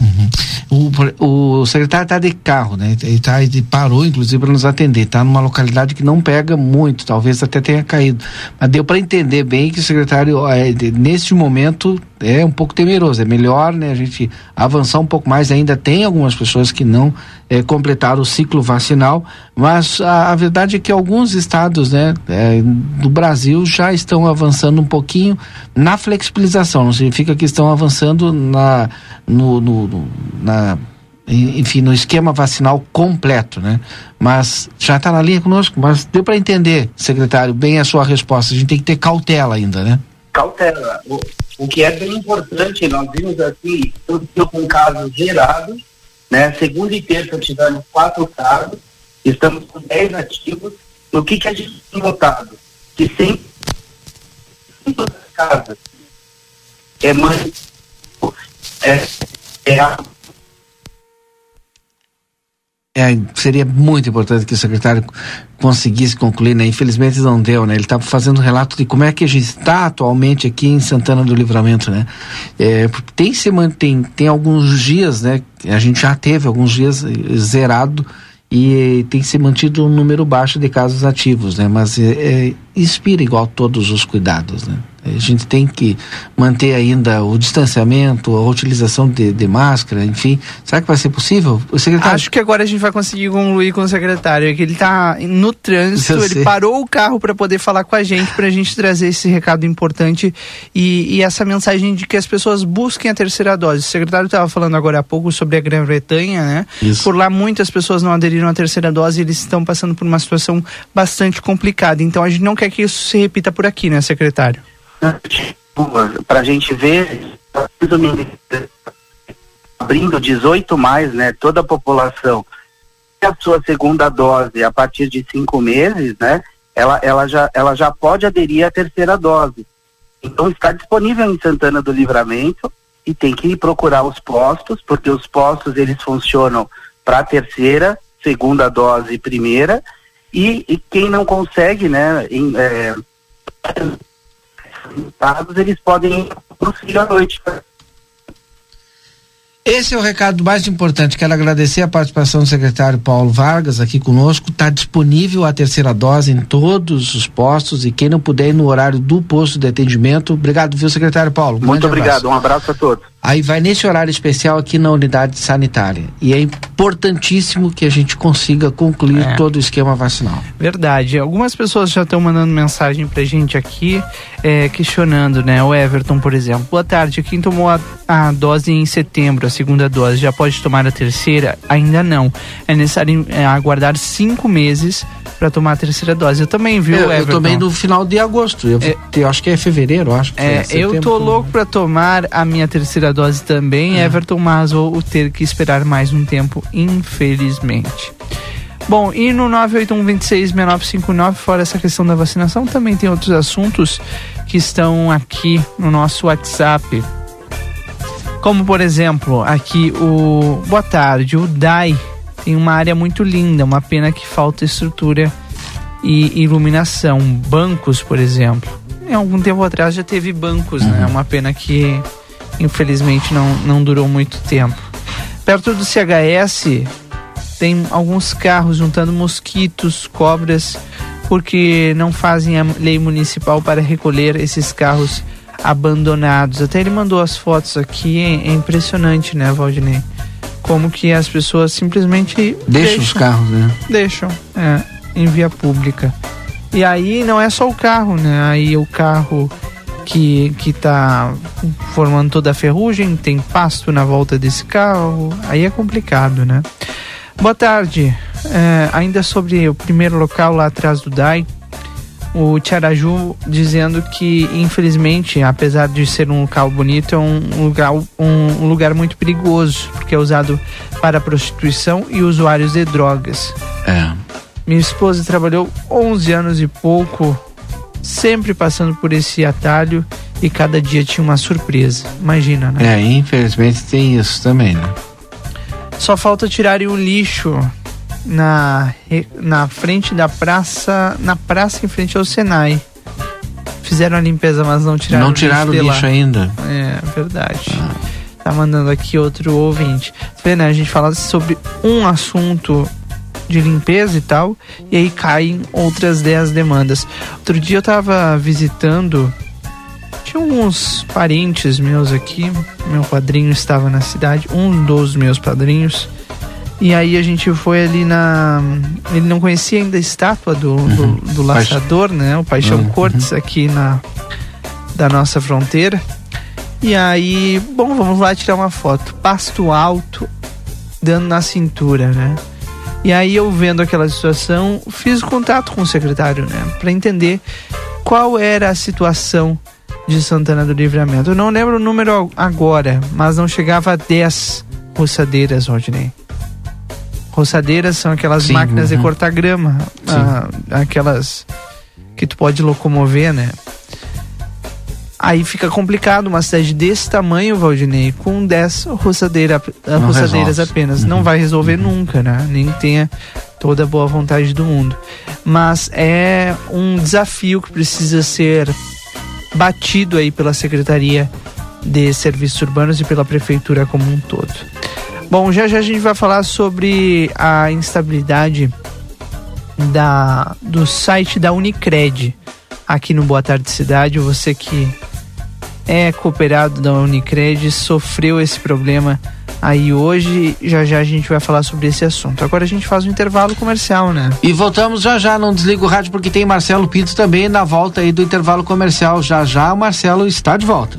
Uhum. O, o secretário está de carro, né? Ele, tá, ele parou, inclusive, para nos atender. Está numa localidade que não pega muito, talvez até tenha caído. Mas deu para entender bem que o secretário, é, neste momento, é um pouco temeroso. É melhor né, a gente avançar um pouco mais. Ainda tem algumas pessoas que não é, completaram o ciclo vacinal, mas a, a, verdade é que alguns estados né, é, do Brasil já estão avançando um pouquinho na flexibilização. Não significa que estão avançando na, no, no, na enfim, no esquema vacinal completo, né? Mas já está na linha conosco, mas deu para entender, secretário, bem a sua resposta. A gente tem que ter cautela ainda, né? Cautela. O, o que é bem importante, nós vimos aqui, com casos gerados, né? Segunda e terça tivemos quatro casos, estamos com dez ativos. O que, que a gente tem notado? Que sempre casas é mais é, é a é, seria muito importante que o secretário conseguisse concluir, né? Infelizmente não deu, né? Ele estava fazendo um relato de como é que a gente está atualmente aqui em Santana do Livramento, né? É, tem se mantém, tem alguns dias, né? A gente já teve alguns dias zerado e tem se mantido um número baixo de casos ativos, né? Mas é, inspira igual todos os cuidados, né? A gente tem que manter ainda o distanciamento, a utilização de, de máscara, enfim. Será que vai ser possível? O secretário... Acho que agora a gente vai conseguir concluir com o secretário, que ele está no trânsito, Eu ele sei. parou o carro para poder falar com a gente, para a gente trazer esse recado importante e, e, essa mensagem de que as pessoas busquem a terceira dose. O secretário estava falando agora há pouco sobre a Grã-Bretanha, né? Isso. Por lá muitas pessoas não aderiram à terceira dose e eles estão passando por uma situação bastante complicada. Então a gente não quer que isso se repita por aqui, né, secretário? Para a gente ver abrindo 18 mais, né, toda a população. A sua segunda dose a partir de cinco meses, né, ela, ela, já, ela já pode aderir à terceira dose. Então está disponível em Santana do Livramento e tem que procurar os postos, porque os postos eles funcionam para a terceira, segunda dose primeira, e, e, quem não consegue, né, em, é, estados, eles podem ir para o filho à noite. Esse é o recado mais importante. Quero agradecer a participação do secretário Paulo Vargas aqui conosco. Está disponível a terceira dose em todos os postos e quem não puder ir no horário do posto de atendimento. Obrigado, viu, secretário Paulo? Muito obrigado, abraço. um abraço a todos. Aí vai nesse horário especial aqui na unidade sanitária. E é importantíssimo que a gente consiga concluir é. todo o esquema vacinal. Verdade. Algumas pessoas já estão mandando mensagem pra gente aqui, é, questionando, né? O Everton, por exemplo. Boa tarde. Quem tomou a, a dose em setembro, a segunda dose, já pode tomar a terceira? Ainda não. É necessário é, aguardar cinco meses para tomar a terceira dose. Eu também, viu, eu, Everton? Eu tomei no final de agosto. Eu, é, eu acho que é fevereiro, acho. é, eu tô louco para tomar a minha terceira dose também, é. Everton, mas vou ter que esperar mais um tempo, infelizmente. Bom, e no 981266959, fora essa questão da vacinação, também tem outros assuntos que estão aqui no nosso WhatsApp. Como, por exemplo, aqui o. Boa tarde, o DAI tem uma área muito linda, uma pena que falta estrutura e iluminação. Bancos, por exemplo. Em algum tempo atrás já teve bancos, né? né? Uma pena que infelizmente não, não durou muito tempo. Perto do CHS tem alguns carros juntando mosquitos, cobras, porque não fazem a lei municipal para recolher esses carros abandonados. Até ele mandou as fotos aqui, é, é impressionante, né, Valdinei? Como que as pessoas simplesmente deixam, deixam os carros, né? Deixam, é, em via pública. E aí não é só o carro, né? Aí o carro que, que tá formando toda a ferrugem, tem pasto na volta desse carro, aí é complicado, né? Boa tarde. É, ainda sobre o primeiro local lá atrás do DAI, o Tiaraju dizendo que, infelizmente, apesar de ser um local bonito, é um lugar, um, lugar muito perigoso, porque é usado para prostituição e usuários de drogas. É. Minha esposa trabalhou 11 anos e pouco sempre passando por esse atalho e cada dia tinha uma surpresa. Imagina, né? É, infelizmente tem isso também, né? Só falta tirarem o lixo na, na frente da praça, na praça em frente ao Senai. Fizeram a limpeza, mas não tiraram não tiraram o lixo, o lixo ainda. É, verdade. Ah. Tá mandando aqui outro ouvinte. Vê, né? A gente fala sobre um assunto de limpeza e tal, e aí caem outras 10 demandas. Outro dia eu tava visitando, tinha uns parentes meus aqui, meu padrinho estava na cidade, um dos meus padrinhos, e aí a gente foi ali na. Ele não conhecia ainda a estátua do, uhum. do, do laçador, né? O Paixão uhum. Cortes aqui na da nossa fronteira. E aí, bom, vamos lá tirar uma foto. Pasto alto, dando na cintura, né? E aí eu vendo aquela situação, fiz contato com o secretário, né, para entender qual era a situação de Santana do Livramento. Eu não lembro o número agora, mas não chegava a 10 roçadeiras, Rodney. Roçadeiras são aquelas Sim, máquinas uhum. de cortar grama, ah, aquelas que tu pode locomover, né? Aí fica complicado uma cidade desse tamanho, Valdinei, com 10 roçadeira, roçadeiras apenas. Uhum. Não vai resolver uhum. nunca, né? Nem tenha toda a boa vontade do mundo. Mas é um desafio que precisa ser batido aí pela Secretaria de Serviços Urbanos e pela Prefeitura como um todo. Bom, já já a gente vai falar sobre a instabilidade da, do site da Unicred aqui no Boa Tarde Cidade. Você que é cooperado da Unicred, sofreu esse problema aí hoje. Já já a gente vai falar sobre esse assunto. Agora a gente faz um intervalo comercial, né? E voltamos já já, não desliga o rádio porque tem Marcelo Pinto também na volta aí do intervalo comercial. Já já o Marcelo está de volta.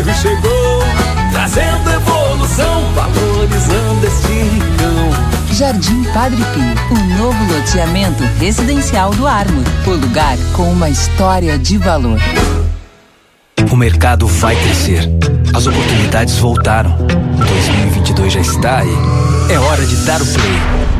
Padre Pirro chegou, trazendo evolução, valorizando este rincão. Jardim Padre Pio, o novo loteamento residencial do Armo. O lugar com uma história de valor. O mercado vai crescer. As oportunidades voltaram. 2022 já está aí. É hora de dar o play.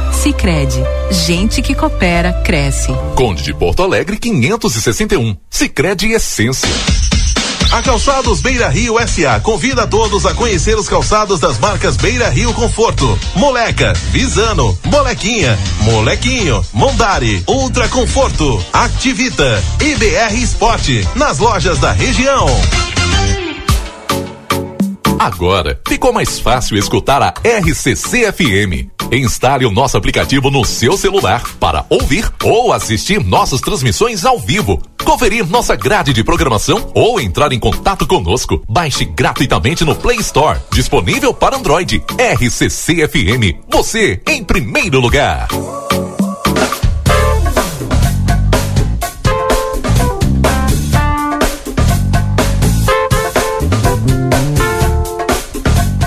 Sicredi, gente que coopera cresce. Conde de Porto Alegre 561. Sicredi Essência. A Calçados Beira Rio SA convida todos a conhecer os calçados das marcas Beira Rio Conforto, Moleca, Visano, Molequinha, Molequinho, Mondari, Ultra Conforto, Activita, IBR Esporte, nas lojas da região. Agora ficou mais fácil escutar a RCC FM. Instale o nosso aplicativo no seu celular para ouvir ou assistir nossas transmissões ao vivo, conferir nossa grade de programação ou entrar em contato conosco. Baixe gratuitamente no Play Store, disponível para Android. RCC FM, você em primeiro lugar.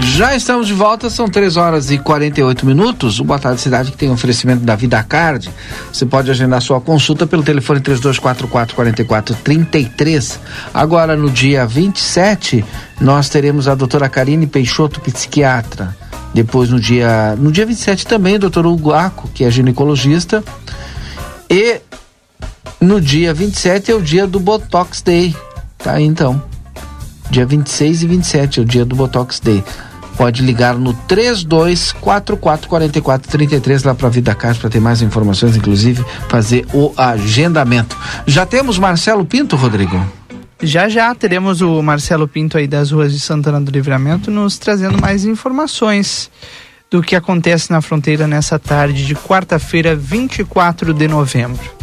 Já estamos de volta, são 3 horas e 48 minutos. O Boa Tarde Cidade que tem oferecimento da Vida Card. Você pode agendar sua consulta pelo telefone 3244-4433. Agora, no dia 27, nós teremos a doutora Karine Peixoto, psiquiatra. Depois, no dia, no dia 27, também o doutor Hugo Aco, que é ginecologista. E no dia 27 é o dia do Botox Day. Tá então. Dia 26 e 27 é o dia do Botox Day. Pode ligar no 32444433 lá para Vida Card para ter mais informações, inclusive fazer o agendamento. Já temos Marcelo Pinto, Rodrigo? Já já teremos o Marcelo Pinto aí das ruas de Santana do Livramento nos trazendo mais informações do que acontece na fronteira nessa tarde de quarta-feira, 24 de novembro.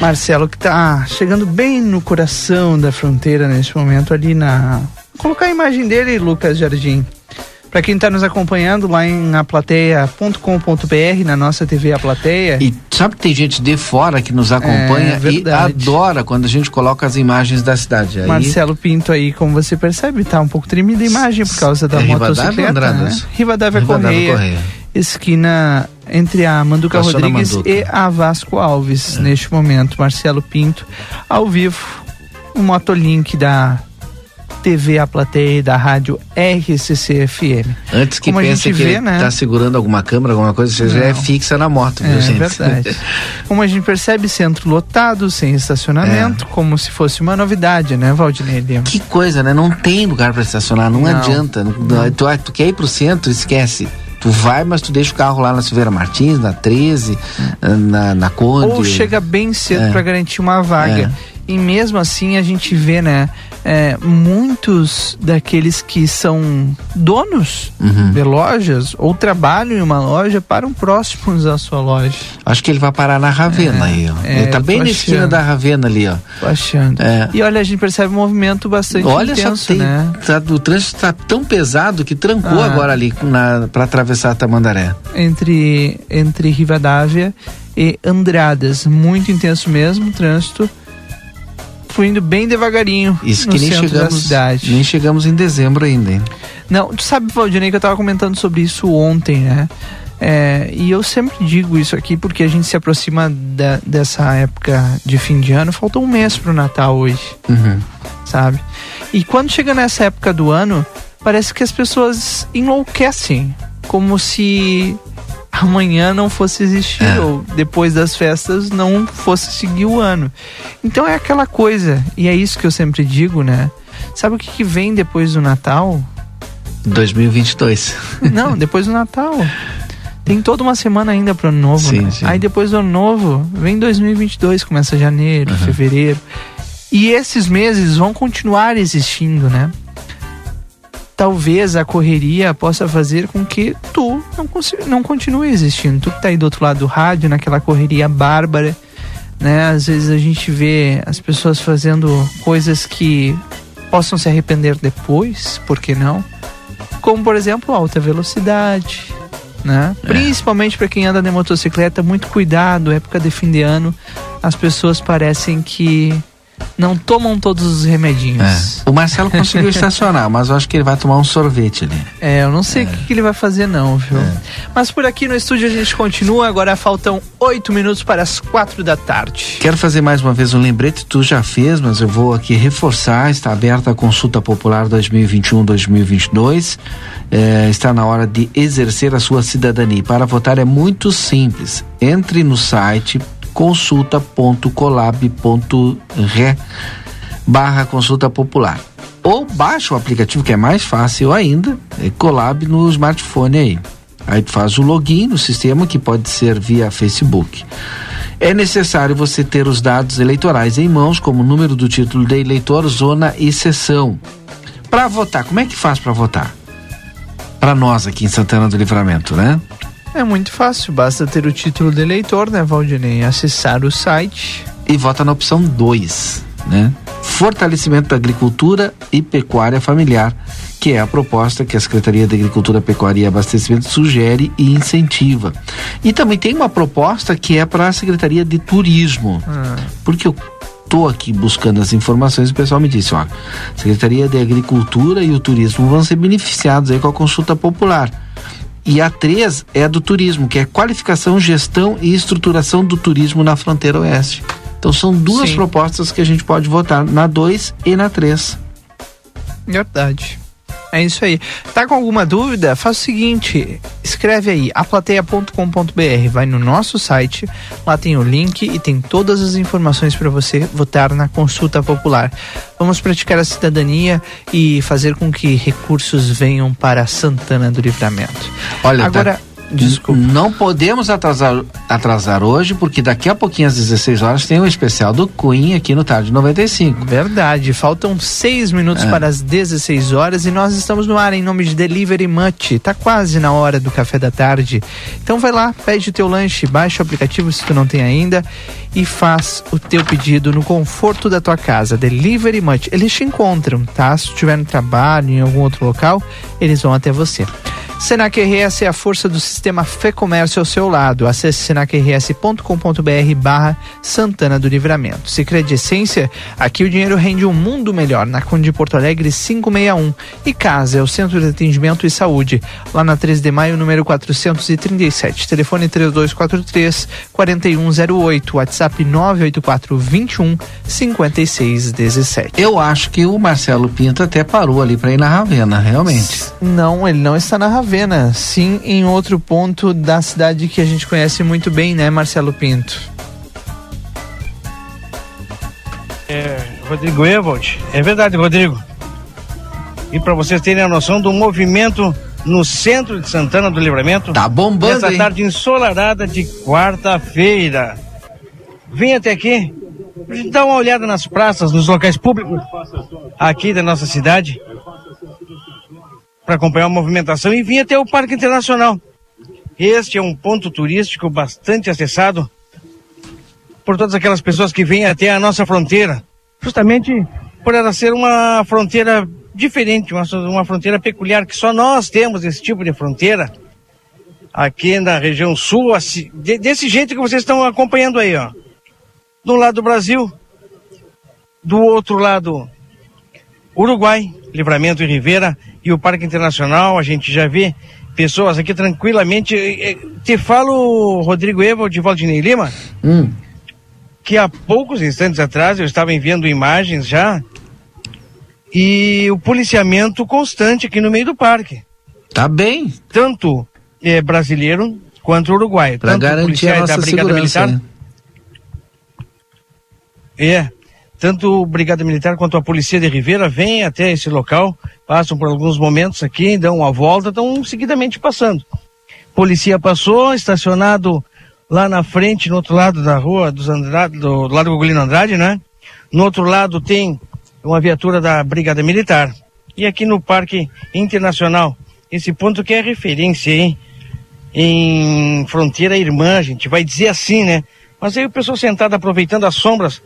Marcelo que tá chegando bem no coração da fronteira neste momento ali na colocar a imagem dele, Lucas Jardim. Para quem está nos acompanhando lá em aplateia.com.br, na nossa TV A Plateia. E sabe que tem gente de fora que nos acompanha É e adora quando a gente coloca as imagens da cidade. Aí, Marcelo Pinto aí, como você percebe, tá um pouco tremida a imagem por causa da É motocicleta, né? Rivadavia, Correia, Correia. esquina entre a Manduca Passou Rodrigues Manduca. É. e a Vasco Alves, neste momento. Marcelo Pinto, ao vivo, um motolink da TV A Plateia e da rádio RCC FM. Antes que Como a pense gente que vê, né? tá segurando alguma câmera, alguma coisa, você já é Não. fixa na moto, viu, É gente? verdade. *laughs* Como a gente percebe, centro lotado, sem estacionamento, como se fosse uma novidade, né, Valdinei Lima? Que coisa, né? Não tem lugar para estacionar, não, Não. adianta. Não- Tu, tu quer ir pro centro, esquece. Tu vai, mas tu deixa o carro lá na Silveira Martins, na 13, na, na Conde. Ou chega bem cedo É. para garantir uma vaga. É. E mesmo assim a gente vê, né, é, muitos daqueles que são donos Uhum. de lojas ou trabalham em uma loja param próximos à sua loja. Acho que ele vai parar na Ravena aí, ó. é, ele tá bem na esquina da Ravena ali, ó. Tô achando. É. E olha, a gente percebe um movimento bastante Olha intenso, só, tem, né? tá, o trânsito tá tão pesado que trancou Ah. agora ali na, pra atravessar a Tamandaré. Entre, entre Rivadavia e Andradas. Muito intenso mesmo o trânsito. Fluindo bem devagarinho Isso no que nem chegamos, cidade. nem chegamos em dezembro ainda, hein? Não, tu sabe, Valdinei, que eu tava comentando sobre isso ontem, né? É, e eu sempre digo isso aqui porque a gente se aproxima da- dessa época de fim de ano. Falta um mês pro Natal hoje, Uhum. sabe? E quando chega nessa época do ano, parece que as pessoas enlouquecem. Como se amanhã não fosse existir, É. ou depois das festas não fosse seguir o ano. Então é aquela coisa, e é isso que eu sempre digo, né? Sabe o que, que vem depois do Natal? 2022. Não, depois do Natal. Tem toda uma semana ainda pro ano novo. Sim, né? sim. Aí depois do ano novo, vem 2022, começa janeiro, fevereiro. E esses meses vão continuar existindo, né? Talvez a correria possa fazer com que tu não, não continue existindo. Tu que tá aí do outro lado do rádio, naquela correria bárbara, né? Às vezes a gente vê as pessoas fazendo coisas que possam se arrepender depois, por que não? Como, por exemplo, alta velocidade, né? Principalmente para quem anda de motocicleta, muito cuidado, época de fim de ano, as pessoas parecem que não tomam todos os remedinhos. É. O Marcelo conseguiu *laughs* estacionar, mas eu acho que ele vai tomar um sorvete ali. É, eu não sei o que, que ele vai fazer não, viu? Mas por aqui no estúdio a gente continua, agora faltam oito minutos para as quatro da tarde. Quero fazer mais uma vez um lembrete, tu já fez, mas eu vou aqui reforçar, está aberta a consulta popular 2021-2022, É, está na hora de exercer a sua cidadania. Para votar é muito simples, entre no site consulta.colab.re barra consulta popular. Ou baixa o aplicativo que é mais fácil ainda, é Colab no smartphone aí. Aí tu faz o login no sistema que pode ser via Facebook. É necessário você ter os dados eleitorais em mãos, como o número do título de eleitor, zona e seção. Para votar, como é que faz para votar? Para nós aqui em Santana do Livramento, né? É muito fácil, basta ter o título de eleitor, né, Valdinei? Acessar o site. E vota na opção 2, né? Fortalecimento da agricultura e pecuária familiar, que é a proposta que a Secretaria de Agricultura, Pecuária e Abastecimento sugere e incentiva. E também tem uma proposta que é para a Secretaria de Turismo. Porque eu tô aqui buscando as informações e o pessoal me disse, ó, Secretaria de Agricultura e o Turismo vão ser beneficiados aí com a consulta popular. E a 3 é a do turismo, que é qualificação, gestão e estruturação do turismo na fronteira oeste. Então são duas Sim. propostas que a gente pode votar, na 2 e na 3. Verdade. É isso aí. Tá com alguma dúvida? Faz o seguinte, escreve aí aplateia.com.br, vai no nosso site, lá tem o link e tem todas as informações para você votar na consulta popular. Vamos praticar a cidadania e fazer com que recursos venham para Santana do Livramento. Olha, agora tá- Não podemos atrasar, atrasar hoje, porque daqui a pouquinho às 16 horas tem um especial do Queen aqui no Tarde 95. Verdade, faltam seis minutos É. para as 16 horas e nós estamos no ar em nome de Delivery Much. Tá quase na hora do café da tarde. Então vai lá, pede o teu lanche, baixa o aplicativo se tu não tem ainda e faz o teu pedido no conforto da tua casa. Delivery Much. Eles te encontram, tá? Se tu estiver no trabalho, em algum outro local, eles vão até você. Senac RS é a força do sistema Fê Comércio ao seu lado. Acesse senacrs.com.br barra Santana do Livramento. Sicredi Essência, aqui o dinheiro rende um mundo melhor. Na Conde de Porto Alegre 561. E Casa é o Centro de Atendimento e Saúde. Lá na 3 de maio, número 437. Telefone 3243 4108. WhatsApp 984 21 5617. Eu acho que o Marcelo Pinto até parou ali para ir na Ravena, realmente. Não, ele não está na Ravena, sim em outro ponto da cidade que a gente conhece muito bem, né, Marcelo Pinto? É, Rodrigo Ewald. É verdade, Rodrigo. e para vocês terem a noção do movimento no centro de Santana do Livramento. Tá bombando, Nessa hein? tarde ensolarada de quarta-feira. Vem até aqui, pra gente dar uma olhada nas praças, nos locais públicos aqui da nossa cidade, para acompanhar a movimentação e vim até o Parque Internacional. Este é um ponto turístico bastante acessado por todas aquelas pessoas que vêm até a nossa fronteira, justamente por ela ser uma fronteira diferente, uma, uma fronteira peculiar, que só nós temos esse tipo de fronteira aqui na região sul, assim, de- desse jeito que vocês estão acompanhando aí, ó. Do lado do Brasil, do outro lado Uruguai, Livramento e Ribeira e o Parque Internacional, a gente já vê pessoas aqui tranquilamente. Te falo, Rodrigo Evald de Valdinei Lima, Hum. que há poucos instantes atrás eu estava enviando imagens já e o policiamento constante aqui no meio do parque. Tá bem. Tanto eh, brasileiro quanto uruguaio. Tanto garantir a nossa segurança, Militar. né? É. Tanto Brigada Militar quanto a Polícia de Ribeira vêm até esse local, passam por alguns momentos aqui, dão uma volta, estão seguidamente passando. Polícia passou, estacionado lá na frente, no outro lado da rua dos Andrade, do, do lado do Gugolino Andrade, né? No outro lado tem uma viatura da Brigada Militar. E aqui no Parque Internacional, esse ponto que é referência, hein? Em fronteira irmã, a gente vai dizer assim, né? Mas aí o pessoal sentado aproveitando as sombras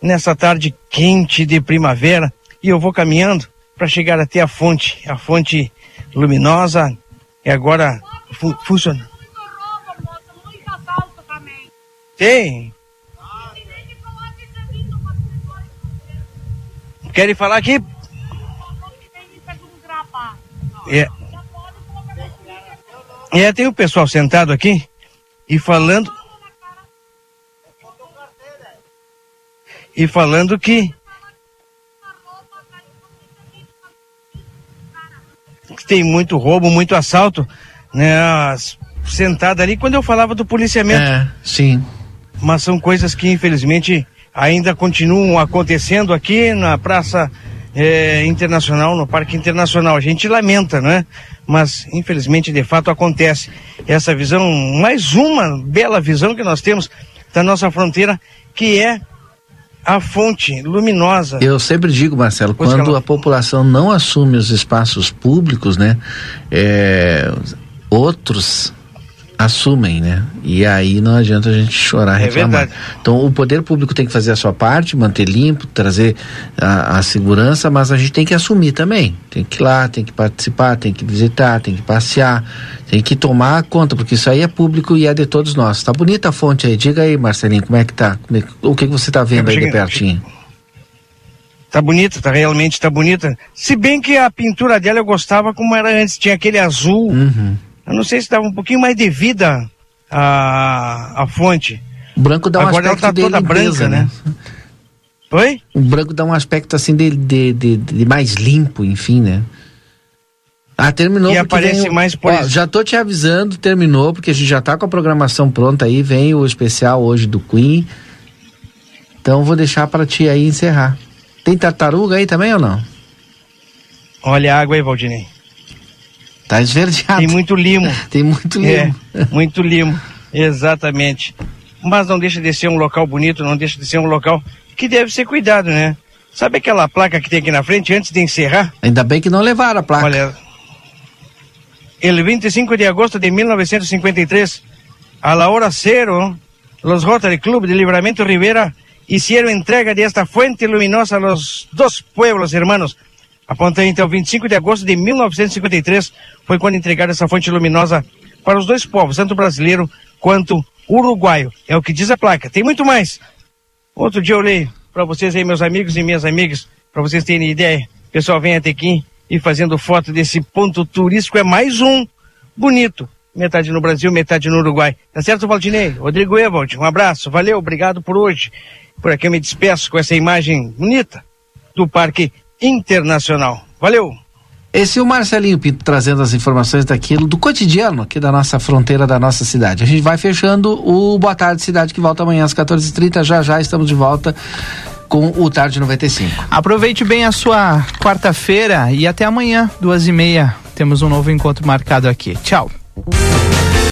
nessa tarde quente de primavera e eu vou caminhando para chegar até a fonte, a fonte luminosa e agora fu funciona. Tem. Querem falar aqui? É. É, tem o pessoal sentado aqui e falando. E falando que. Tem muito roubo, muito assalto, né? Sentado ali quando eu falava do policiamento. É, sim. Mas são coisas que infelizmente ainda continuam acontecendo aqui na Praça eh, Internacional, no Parque Internacional. A gente lamenta, né? Mas infelizmente de fato acontece. Essa visão, mais uma bela visão que nós temos da nossa fronteira, que é a fonte luminosa. Eu sempre digo, Marcelo, Pois, quando Carla. a população não assume os espaços públicos, né, é, outros assumem, né? E aí não adianta a gente chorar, É reclamar. verdade. então o poder público tem que fazer a sua parte, manter limpo, trazer a, a segurança, mas a gente tem que assumir também. Tem que ir lá, tem que participar, tem que visitar, tem que passear, tem que tomar conta, porque isso aí é público e é de todos nós. Tá bonita a fonte aí. Diga aí, Marcelinho, como é que tá? É que- o que, que você tá vendo aí de pertinho? Tá bonita, tá realmente tá bonita. Se bem que a pintura dela eu gostava como era antes, tinha aquele azul. Uhum. Eu não sei se dava um pouquinho mais de vida a, a fonte. O branco dá um Agora ela aspecto tá de toda limpeza, branca, né? Oi? O branco dá um aspecto assim de, de, de, de mais limpo, enfim, né? Ah, terminou. E aparece vem mais por Ó. Já tô te avisando, terminou, porque a gente já tá com a programação pronta aí, vem o especial hoje do Queen. Então vou deixar para ti aí encerrar. Tem tartaruga aí também ou não? Olha a água aí, Valdinei. Tá esverdeado. Tem muito limo. *laughs* Tem muito limo. É, *laughs* muito limo. Exatamente. Mas não deixa de ser um local bonito, não deixa de ser um local que deve ser cuidado, né? Sabe aquela placa que tem aqui na frente antes de encerrar? Ainda bem que não levaram a placa. Olha, el 25 de agosto de 1953, a la hora cero, los Rotary Club de Libramento Rivera hicieron entrega de esta fuente luminosa a los dos pueblos hermanos. Aponta então, 25 de agosto de 1953 foi quando entregaram essa fonte luminosa para os dois povos, tanto brasileiro quanto uruguaio. É o que diz a placa. Tem muito mais. Outro dia eu leio para vocês aí, meus amigos e minhas amigas, para vocês terem ideia. O pessoal vem até aqui e fazendo foto desse ponto turístico. É mais um bonito. Metade no Brasil, metade no Uruguai. Tá certo, Valdinei? Rodrigo Evald, um abraço. Valeu, obrigado por hoje. Por aqui eu me despeço com essa imagem bonita do Parque Internacional. Valeu! Esse é o Marcelinho Pinto trazendo as informações daquilo, do cotidiano aqui da nossa fronteira, da nossa cidade. A gente vai fechando o Boa Tarde Cidade que volta amanhã às 14h30. Já já estamos de volta com o Tarde 95. Aproveite bem a sua quarta-feira e até amanhã, duas e meia. Temos um novo encontro marcado aqui. Tchau.